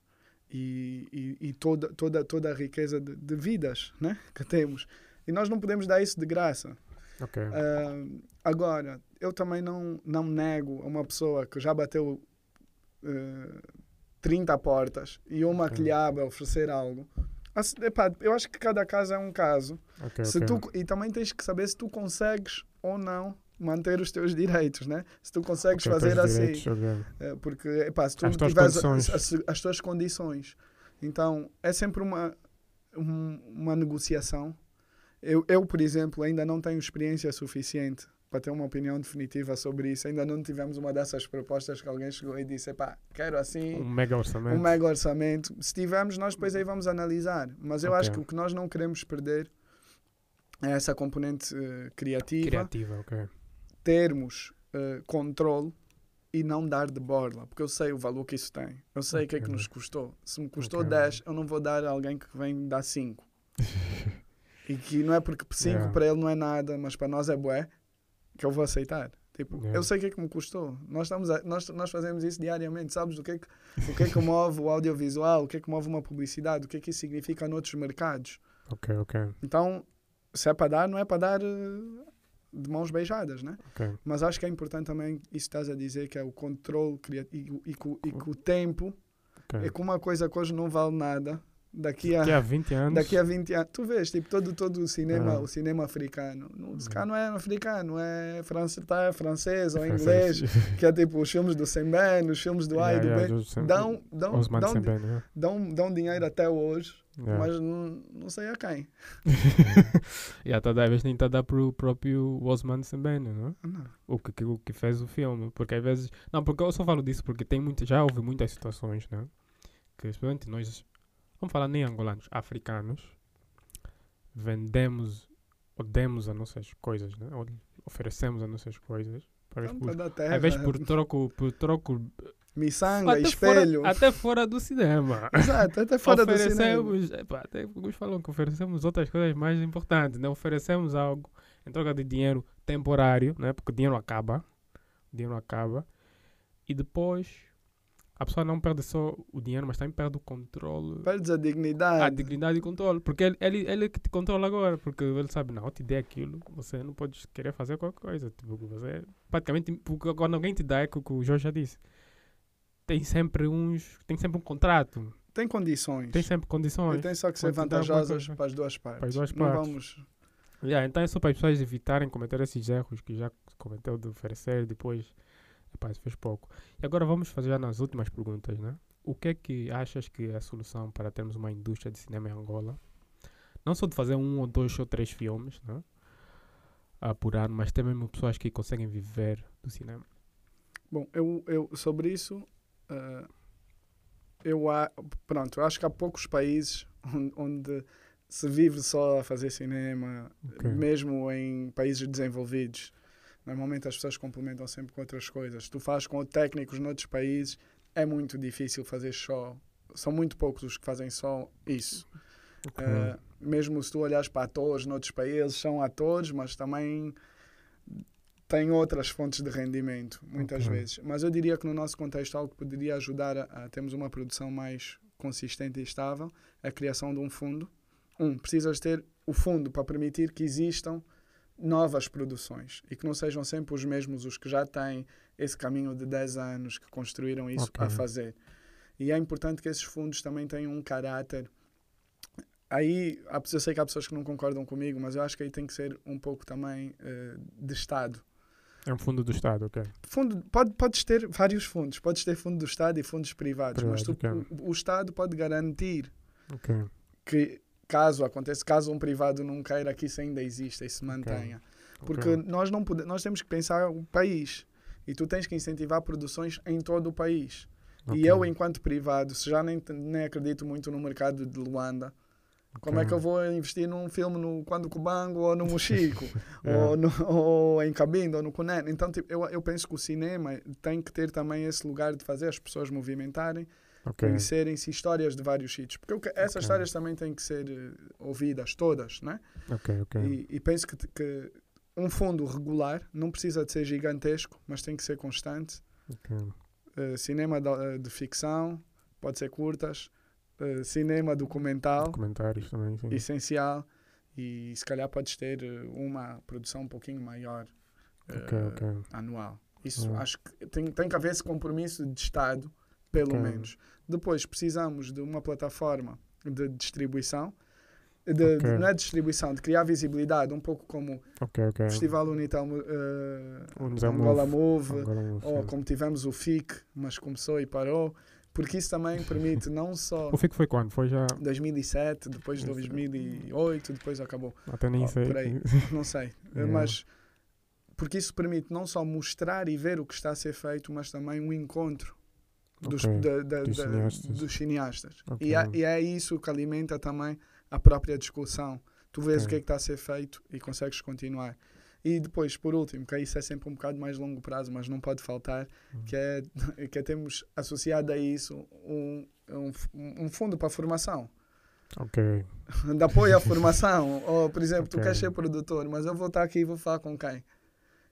e, e, e, toda, toda, toda a riqueza de, de, vidas né? que temos. E nós não podemos dar isso de graça. Okay. Uh, agora, eu também não, não nego a uma pessoa que já bateu uh, 30 portas e uma okay. que lhe abre a oferecer algo. Epá, eu acho que cada caso é um caso. Okay, se Tu, e também tens que saber se tu consegues ou não manter os teus direitos, né? Se tu consegues fazer assim. Direitos, okay. Porque, epá, se tu as tiveres as, as, as, tuas condições. Então, é sempre uma, um, uma negociação. Eu, eu, por exemplo, ainda não tenho experiência suficiente para ter uma opinião definitiva sobre isso. Ainda não tivemos uma dessas propostas que alguém chegou e disse: pá, quero assim. Um mega orçamento. Um mega orçamento. Se tivermos, nós depois aí vamos analisar. Mas eu okay. acho que o que nós não queremos perder é essa componente uh, criativa. Criativa, ok. Termos uh, controle e não dar de borla, porque eu sei o valor que isso tem. Eu sei o okay. que é que nos custou. Se me custou okay. 10, eu não vou dar a alguém que vem dar 5. e que não é porque 5 yeah. para ele não é nada, mas para nós é bué que eu vou aceitar. Tipo, yeah. eu sei o que é que me custou. Nós, estamos a, nós, nós fazemos isso diariamente. Sabes o que, é que, o que é que move o audiovisual? O que é que move uma publicidade? O que é que isso significa noutros mercados? Ok, ok. Então, se é para dar, não é para dar eh, de mãos beijadas, né? Okay. Mas acho que é importante também isso que estás a dizer, que é o controle e, e, e, e o tempo. Okay. É que uma coisa que hoje não vale nada, daqui a, daqui a 20 anos. Daqui a 20 anos. Tu vês, tipo, todo, todo o cinema, ah. o cinema africano. No, se cá não é africano, é francês, tá, é francês ou inglês, que é tipo os filmes do Semben, os filmes do A e do B. Dão, dão, dão, yeah. dão, dão dinheiro até hoje, yeah. mas não, não sei a quem. e até às vezes nem está a dar para o próprio Osman Sembene, não? É? não. O que, o que fez o filme. Porque às vezes. Não, porque eu só falo disso porque tem muito, já houve muitas situações, né? Que, especialmente nós vamos falar nem angolanos, africanos, vendemos ou demos as nossas coisas, né? oferecemos as nossas coisas. Para por, às vezes por troco, por troco miçanga, até espelho. Fora, até fora do cinema. Exato, até fora do cinema. Até alguns falam que oferecemos outras coisas mais importantes, né? Oferecemos algo em troca de dinheiro temporário, né? Porque o dinheiro acaba. O dinheiro acaba. E depois a pessoa não perde só o dinheiro, mas também perde o controle. Perdes a dignidade. A dignidade e controle. Porque ele, ele, ele que te controla agora. Porque ele sabe, não, eu te dei aquilo, você não pode querer fazer qualquer coisa. Tipo, você, praticamente, porque quando alguém te dá, é o que o Jorge já disse, tem sempre uns. Tem sempre um contrato. Tem condições. Tem sempre condições. E tem só que ser vantajosas para as duas partes. Para as duas não partes. vamos. Yeah, então é só para as pessoas evitarem cometer esses erros que já cometeu de oferecer depois Rapaz, fez pouco. E agora vamos fazer já nas últimas perguntas, né? O que é que achas que é a solução para termos uma indústria de cinema em Angola? Não só de fazer um ou dois ou três filmes, né? por ano, mas ter mesmo pessoas que conseguem viver do cinema. Bom, eu, eu sobre isso, uh, eu pronto, eu acho que há poucos países onde, onde se vive só a fazer cinema, okay. mesmo em países desenvolvidos. Normalmente as pessoas complementam sempre com outras coisas. Tu fazes com técnicos noutros países, é muito difícil fazer só. São muito poucos os que fazem só isso. Okay. Uh, mesmo se tu olhares para atores noutros países, são atores, mas também têm outras fontes de rendimento, muitas okay. vezes. Mas eu diria que no nosso contexto, algo que poderia ajudar a, a termos uma produção mais consistente e estável é a criação de um fundo. Um, precisas ter o fundo para permitir que existam novas produções e que não sejam sempre os mesmos os que já têm esse caminho de 10 anos que construíram isso okay. a fazer. E é importante que esses fundos também tenham um caráter. Aí, eu sei que há pessoas que não concordam comigo, mas eu acho que aí tem que ser um pouco também uh, de Estado. É um fundo do Estado, ok. Fundo, pode, podes ter vários fundos. Podes ter fundo do Estado e fundos privados, Privado, mas tu, okay. o, o, Estado pode garantir okay. que caso aconteça, caso um privado não queira que isso ainda exista e se mantenha. Okay. Porque okay. nós não podemos, nós temos que pensar o país e tu tens que incentivar produções em todo o país. Okay. E eu, enquanto privado, se já nem, nem acredito muito no mercado de Luanda, como é que eu vou investir num filme no Quando Cubango ou no Mochico yeah. ou, no, ou em Cabindo ou no Cunene? Então, tipo, eu, eu penso que o cinema tem que ter também esse lugar de fazer as pessoas movimentarem okay. conhecerem-se histórias de vários sítios. Porque essas okay. histórias também têm que ser uh, ouvidas todas, né? Ok, ok. E, e penso que, que, um fundo regular não precisa de ser gigantesco, mas tem que ser constante. Okay. Uh, cinema de, uh, de, ficção, pode ser curtas, uh, cinema documental. Documentários também, sim. Essencial. E se calhar podes ter uma produção um pouquinho maior okay. anual. Isso acho que tem, tem que haver esse compromisso de Estado, pelo menos. Depois precisamos de uma plataforma de distribuição de, okay. de, não é distribuição, de criar visibilidade, um pouco como okay, okay. o Festival Unitel uh, Angola Move, Angola Move ou sim. como tivemos o FIC, mas começou e parou, porque isso também permite não só. o FIC foi quando? Foi já. 2007, depois de 2008, depois acabou. Até nem oh, sei. não sei. yeah. Mas porque isso permite não só mostrar e ver o que está a ser feito, mas também um encontro dos, da, da, dos, da, cineastas. Dos cineastas. E, é, e é isso que alimenta também a própria discussão. Tu vês okay. o que é que está a ser feito e consegues continuar. E depois, por último, que isso é sempre um bocado mais longo prazo, mas não pode faltar, uhum. que, é, que é termos associado a isso um, um, um fundo para a formação. Ok. De apoio à formação. Ou, por exemplo, okay. tu queres ser produtor, mas eu vou estar aqui e vou falar com quem?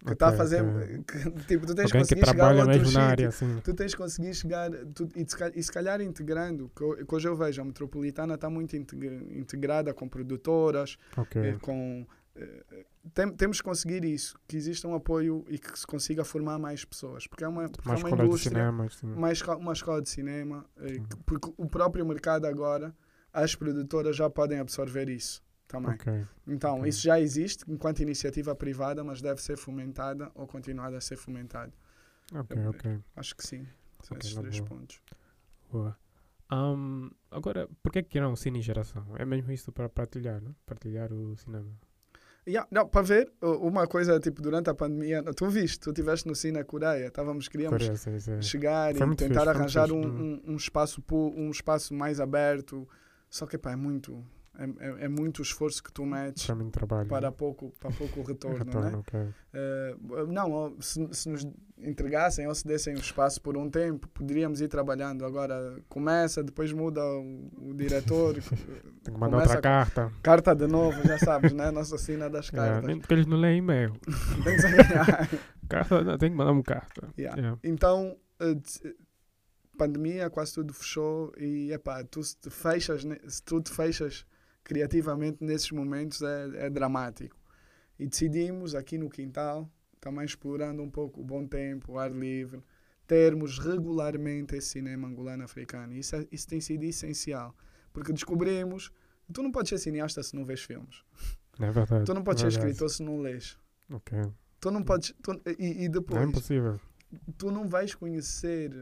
Que está okay, a fazer. Okay. Que, tipo, tu tens que conseguir chegar a outro área, assim. Tu tens que conseguir chegar. Tu, e, e, se calhar integrando, que, que, hoje eu vejo, a metropolitana está muito integrada com produtoras, okay. eh, com. Eh, tem, temos que conseguir isso, que exista um apoio e que se consiga formar mais pessoas, porque é uma, porque mais é uma indústria, cinema, mais uma escola de cinema, eh, porque o próprio mercado agora, as produtoras já podem absorver isso também. Okay. Então, okay. isso já existe enquanto iniciativa privada, mas deve ser fomentada ou continuar a ser fomentada. Ok, Eu, ok. Acho que sim. São okay, esses três boa. pontos. Boa. Um, agora, por que que um cine geração? É mesmo isso para partilhar, não? Partilhar o cinema. Yeah, não, para ver, uma coisa, tipo, durante a pandemia, tu viste, tu estiveste no Cine Coreia, estávamos, queríamos Coreia, sim, sim. chegar Foi e tentar fixe, arranjar um, um, um, espaço, um espaço mais aberto, só que, pá, é muito, é, é, é, muito esforço que tu metes trabalho, para, pouco, para pouco retorno, retorno né? okay. uh, não se, se, nos entregassem ou se dessem o espaço por um tempo, poderíamos ir trabalhando. Agora começa, depois muda o, o diretor. Tem que mandar outra carta. Carta de novo, já sabes, né? Nossa cena das cartas. Yeah, porque eles não leem e-mail. tem, que carta, não, tem que mandar uma carta. Yeah. Yeah. Então, uh, pandemia, quase tudo fechou e, epá, tu se te fechas, se tu te fechas criativamente nesses momentos é, é dramático. E decidimos aqui no quintal, também explorando um pouco o bom tempo, o ar livre, termos regularmente esse cinema angolano africano. Isso, é, isso tem sido essencial, porque descobrimos tu não podes ser cineasta se não vês filmes. É verdade. Tu não podes é ser escritor se não lês. Ok. Tu não podes. Tu, e, e depois. é impossível tu não vais conhecer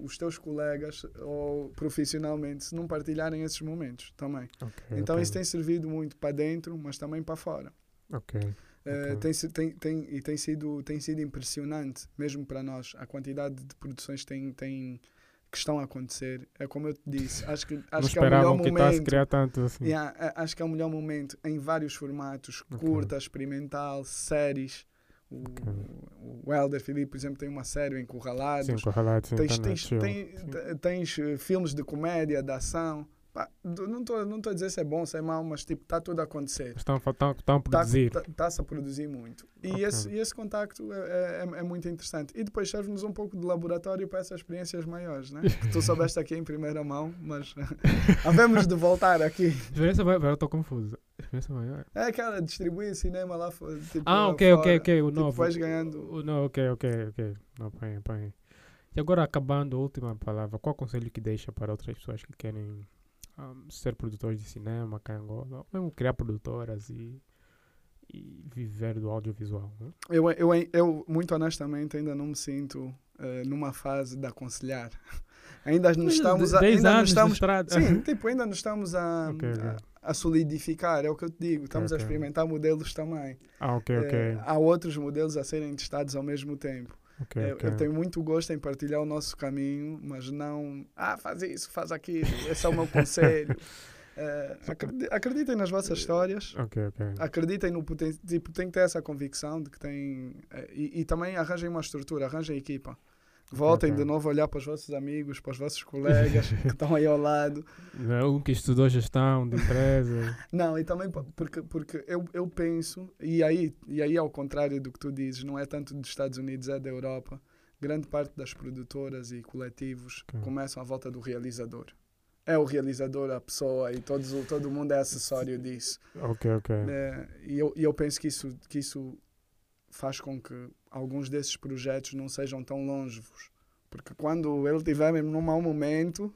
os teus colegas ou profissionalmente se não partilharem esses momentos também. Okay, então okay. isso tem servido muito para dentro, mas também para fora. Ok. Uh, tem, tem, tem, e tem sido, tem sido impressionante, mesmo para nós, a quantidade de produções tem, tem, que estão a acontecer. É como eu te disse, acho que, acho que é o melhor que momento. criar tanto assim. Yeah, acho que é o melhor momento em vários formatos, okay. curta, experimental, séries. O, o Helder Felipe, por exemplo, tem uma série Encurralados. Sim, Encurralados. Tens, tens, tens, tens, eh, filmes de comédia, de ação. Pá, não estou não a dizer se é bom, se é mau, mas tipo, está tudo a acontecer. Estão, estão, estão a tá, produzir. Está-se tá, a produzir muito. E, okay. esse, e esse contacto é, é, é, é muito interessante. E depois serve-nos um pouco de laboratório para essas experiências maiores, né? que tu soubeste aqui em primeira mão, mas havemos de voltar aqui. Experiência maior, estou confuso. Experiência maior. É aquela distribuir cinema lá fora. Tipo, ah, ok, ok, ok. O tipo, novo. Vais ganhando. O, não, ok, ok, ok. Não, põe, põe. E agora, acabando a última palavra, qual conselho que deixa para outras pessoas que querem um, ser produtores de cinema cá em Angola, ou mesmo criar produtoras e, e viver do audiovisual. Né? Eu, eu, eu, muito honestamente, ainda não me sinto uh, numa fase de aconselhar. ainda nos estamos a. Ainda nos estamos, sim, tipo, ainda nos estamos a, okay, okay. a, a, solidificar, é o que eu te digo. Estamos okay, a experimentar modelos também. Ah, ok, ok. Uh, há outros modelos a serem testados ao mesmo tempo. Okay, eu, okay. eu, tenho muito gosto em partilhar o nosso caminho, mas não, ah, faz isso, faz aquilo, esse é o meu conselho. Uh, acreditem nas vossas histórias, okay, acreditem no potencial, tipo, tem que ter essa convicção de que tem, uh, e, e, também arranjem uma estrutura, arranjem equipa. Voltem de novo a olhar para os vossos amigos, para os vossos colegas que estão aí ao lado. Um que estudou gestão de empresa. não, e também porque, porque eu, eu penso, e aí, e aí ao contrário do que tu dizes, não é tanto dos Estados Unidos, é da Europa. Grande parte das produtoras e coletivos okay. começam à volta do realizador. é o realizador, a pessoa e todos, todo mundo é acessório disso. Ok, ok. É, e, eu, e eu penso que isso, que isso faz com que alguns desses projetos não sejam tão longevos. Porque quando ele estiver mesmo num mau momento,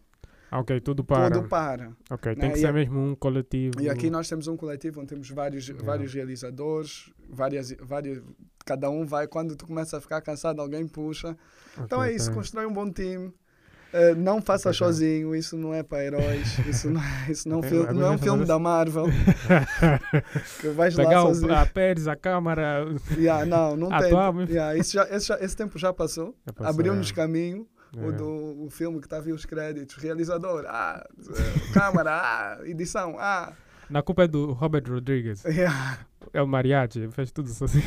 Ok, tudo para. Tudo para. Ok, né? tem que e ser mesmo um coletivo. E aqui nós temos um coletivo onde temos vários, yeah. vários realizadores, várias, várias, cada um vai, quando tu começa a ficar cansado, alguém puxa. Okay, então é isso, okay. constrói um bom time. Uh, não faça sozinho, isso não é para heróis, isso não, é, isso não, não é um filme da Marvel. que vais Pegar lá sozinho. a Pérez, a câmara. Yeah, não, não tem. Yeah, esse, já, esse, já, esse tempo já passou, passou abriu-nos é. caminho o, é. do, o filme que está a ver os créditos, realizador, ah, câmara, ah, edição, ah. Na culpa é do Robert Rodriguez. Yeah. É o mariachi, fez tudo sozinho.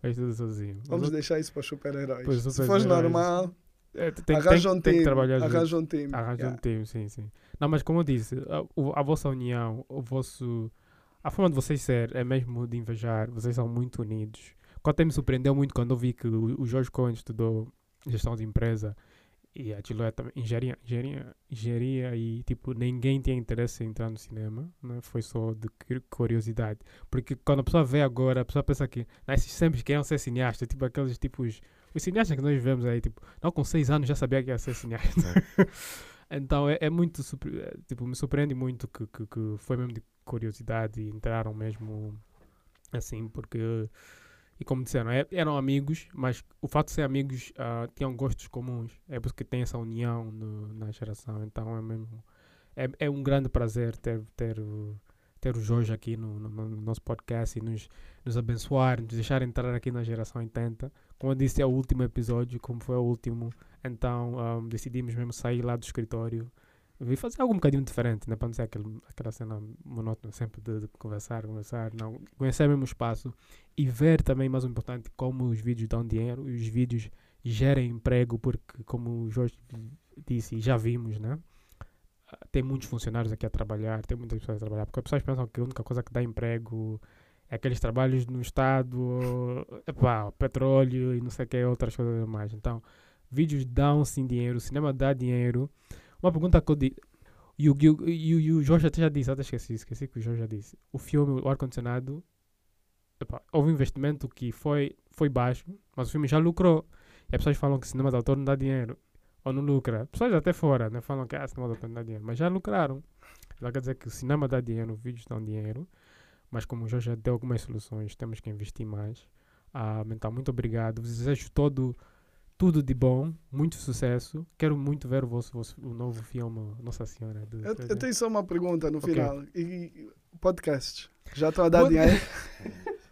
fez tudo sozinho. Vamos deixar isso para os super-heróis. Se for normal, é, tem, arranja um time. Arranja um time. Arranja yeah. um time, sim, sim. Não, mas como eu disse, a, a, vossa união, o vosso... A forma de vocês ser é mesmo de invejar. Vocês são muito unidos. Quando me surpreendeu muito quando eu vi que o, o Jorge Cohen estudou gestão de empresa e aquilo é também engenharia, engenharia, engenharia e tipo ninguém tinha interesse em entrar no cinema, né? foi só de curiosidade. Porque quando a pessoa vê agora, a pessoa pensa que né, esses sempre queriam ser cineastas, tipo aqueles tipos, os cineastas que nós vemos aí, tipo, não com seis anos já sabia que ia ser cineasta. então é, é muito, é, tipo, me surpreende muito que, que, que foi mesmo de curiosidade e entraram mesmo assim, porque e como disseram, é, eram amigos, mas o fato de ser amigos uh, tinham gostos comuns. É por isso que tem essa união no, na geração. Então é mesmo. É, é um grande prazer ter, ter, ter o Jorge aqui no, no, no, nosso podcast e nos, nos abençoar, nos deixar entrar aqui na geração 80. Como eu disse, é o último episódio, como foi o último. Então um, decidimos mesmo sair lá do escritório vi fazer algo um bocadinho diferente, né? para não ser aquele, aquela cena monótona sempre de, de, conversar, conversar, não. Conhecer mesmo o espaço e ver também, mais importante, como os vídeos dão dinheiro e os vídeos gerem emprego, porque, como o Jorge disse, e já vimos, né? Tem muitos funcionários aqui a trabalhar, tem muitas pessoas a trabalhar, porque as pessoas pensam que a única coisa que dá emprego aqueles trabalhos no Estado, petróleo e não sei o que, outras coisas mais. Então, vídeos dão sim dinheiro, o cinema dá dinheiro. Uma pergunta que eu disse. E o, e, e o Jorge até já disse, até esqueci, esqueci que o Jorge já disse. O filme, o ar-condicionado, houve um investimento que foi, foi baixo, mas o filme já lucrou. E as pessoas falam que cinema de autor não dá dinheiro, ou não lucra. Pessoas até fora né, falam que ah, cinema de autor não dá dinheiro, mas já lucraram. Então quer dizer que o cinema dá dinheiro, os vídeos dão dinheiro, mas como o Jorge já deu algumas soluções, temos que investir mais. Ah, então, muito obrigado. Desejo todo tudo de bom, muito sucesso. Quero muito ver o, vosso, vosso o novo filme Nossa Senhora. De, eu, eu, tenho só uma pergunta no okay. final. E, podcast? Já estou a dar Pod... dinheiro?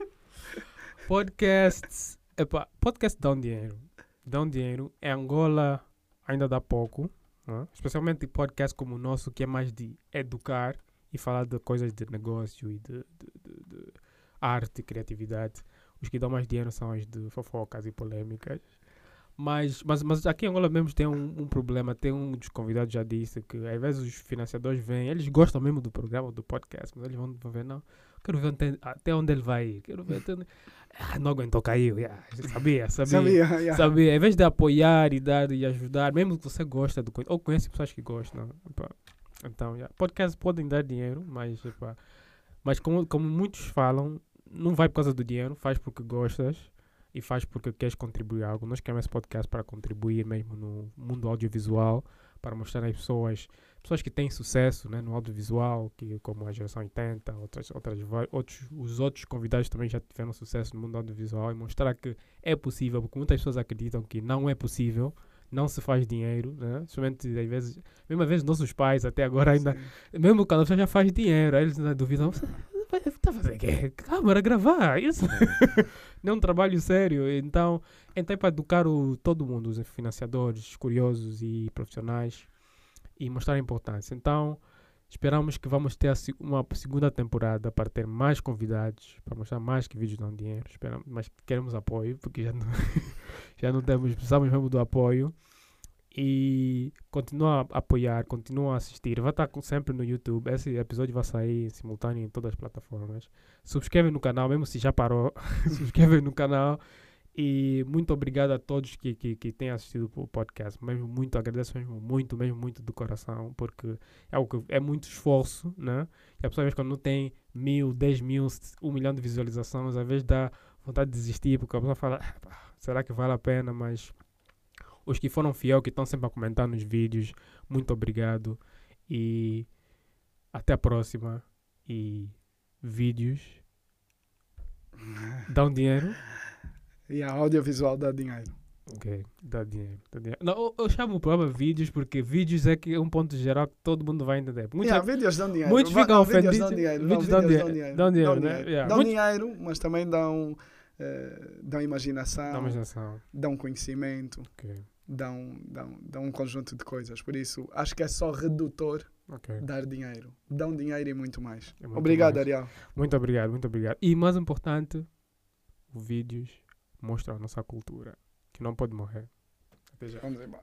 Podcasts. Epa, podcast dão dinheiro. Dão dinheiro. Em Angola ainda dá pouco. Né? Especialmente podcast como o nosso, que é mais de educar e falar de coisas de negócio e de, de, de, de arte criatividade. Os que dão mais dinheiro são os de fofocas e polêmicas. Mas, mas, mas aqui em Angola mesmo tem um, um, problema. Tem um dos convidados já disse que às vezes os financiadores vêm, eles gostam mesmo do programa, do podcast, mas eles vão, vão ver, não. Quero ver até, até onde ele vai. Quero ver até onde... Ah, não aguentou, caiu. Yeah. Sabia, sabia. sabia, yeah. sabia. Em vez de apoiar e dar e ajudar, mesmo que você gosta do ou conhece pessoas que gostam. Então, yeah. podcasts podem dar dinheiro, mas, mas como, como muitos falam, não vai por causa do dinheiro, faz porque gostas e faz porque queres contribuir algo. Nós queremos esse podcast para contribuir mesmo no mundo audiovisual, para mostrar às pessoas, pessoas que têm sucesso né, no audiovisual, que, como a geração 80, outras, outras, outros, os outros convidados também já tiveram sucesso no mundo audiovisual e mostrar que é possível, porque muitas pessoas acreditam que não é possível, não se faz dinheiro, né? Somente às vezes, mesmo às vezes nossos pais até agora ainda, Sim. mesmo quando a já faz dinheiro, eles ainda duvidam, Está fazendo quê? Câmara, gravar, isso. Não é um trabalho sério. Então, então é para educar o, todo mundo, os financiadores, curiosos e profissionais, e mostrar a importância. Então, esperamos que vamos ter uma segunda temporada para ter mais convidados, para mostrar mais que vídeos dão dinheiro. Esperamos, mas queremos apoio, porque já não, já não temos, precisamos mesmo do apoio e continua a apoiar, continua a assistir. Vai estar sempre no YouTube. Esse episódio vai sair simultâneo em todas as plataformas. Subscreve no canal, mesmo se já parou. subscreve no canal E muito obrigado a todos que, que, que têm assistido o podcast. Mesmo muito agradeço mesmo, muito, mesmo muito do coração, porque é, algo que, é muito esforço, né? E a pessoa, às vezes, quando não tem mil, dez mil, um milhão de visualizações, às vezes dá vontade de desistir, porque a pessoa fala, ah, será que vale a pena? Mas os que foram fiel, que estão sempre a comentar nos vídeos, muito obrigado. E até a próxima. E vídeos dão dinheiro. E a audiovisual dá dinheiro. Ok, dá dinheiro. Dá dinheiro. Não, eu, eu, chamo o programa vídeos porque vídeos é que é um ponto geral que todo mundo vai entender. Muitos, yeah, vídeos dão dinheiro. Muitos ficam ofendidos. Vídeos dão dinheiro. Vídeos dão, dinheiro. Dão dinheiro, né? Yeah. dão Muitos- dinheiro mas também dão, eh, dão imaginação, Dá imaginação. dão conhecimento, Ok, dão, dão, dão um conjunto de coisas. Por isso, acho que é só redutor ok. dar dinheiro. Dão dinheiro e muito mais. É muito Obrigado, mais. Ariel. Muito obrigado, muito obrigado. E mais importante, os vídeos mostram a nossa cultura, que não pode morrer. Até já. Vamos embora.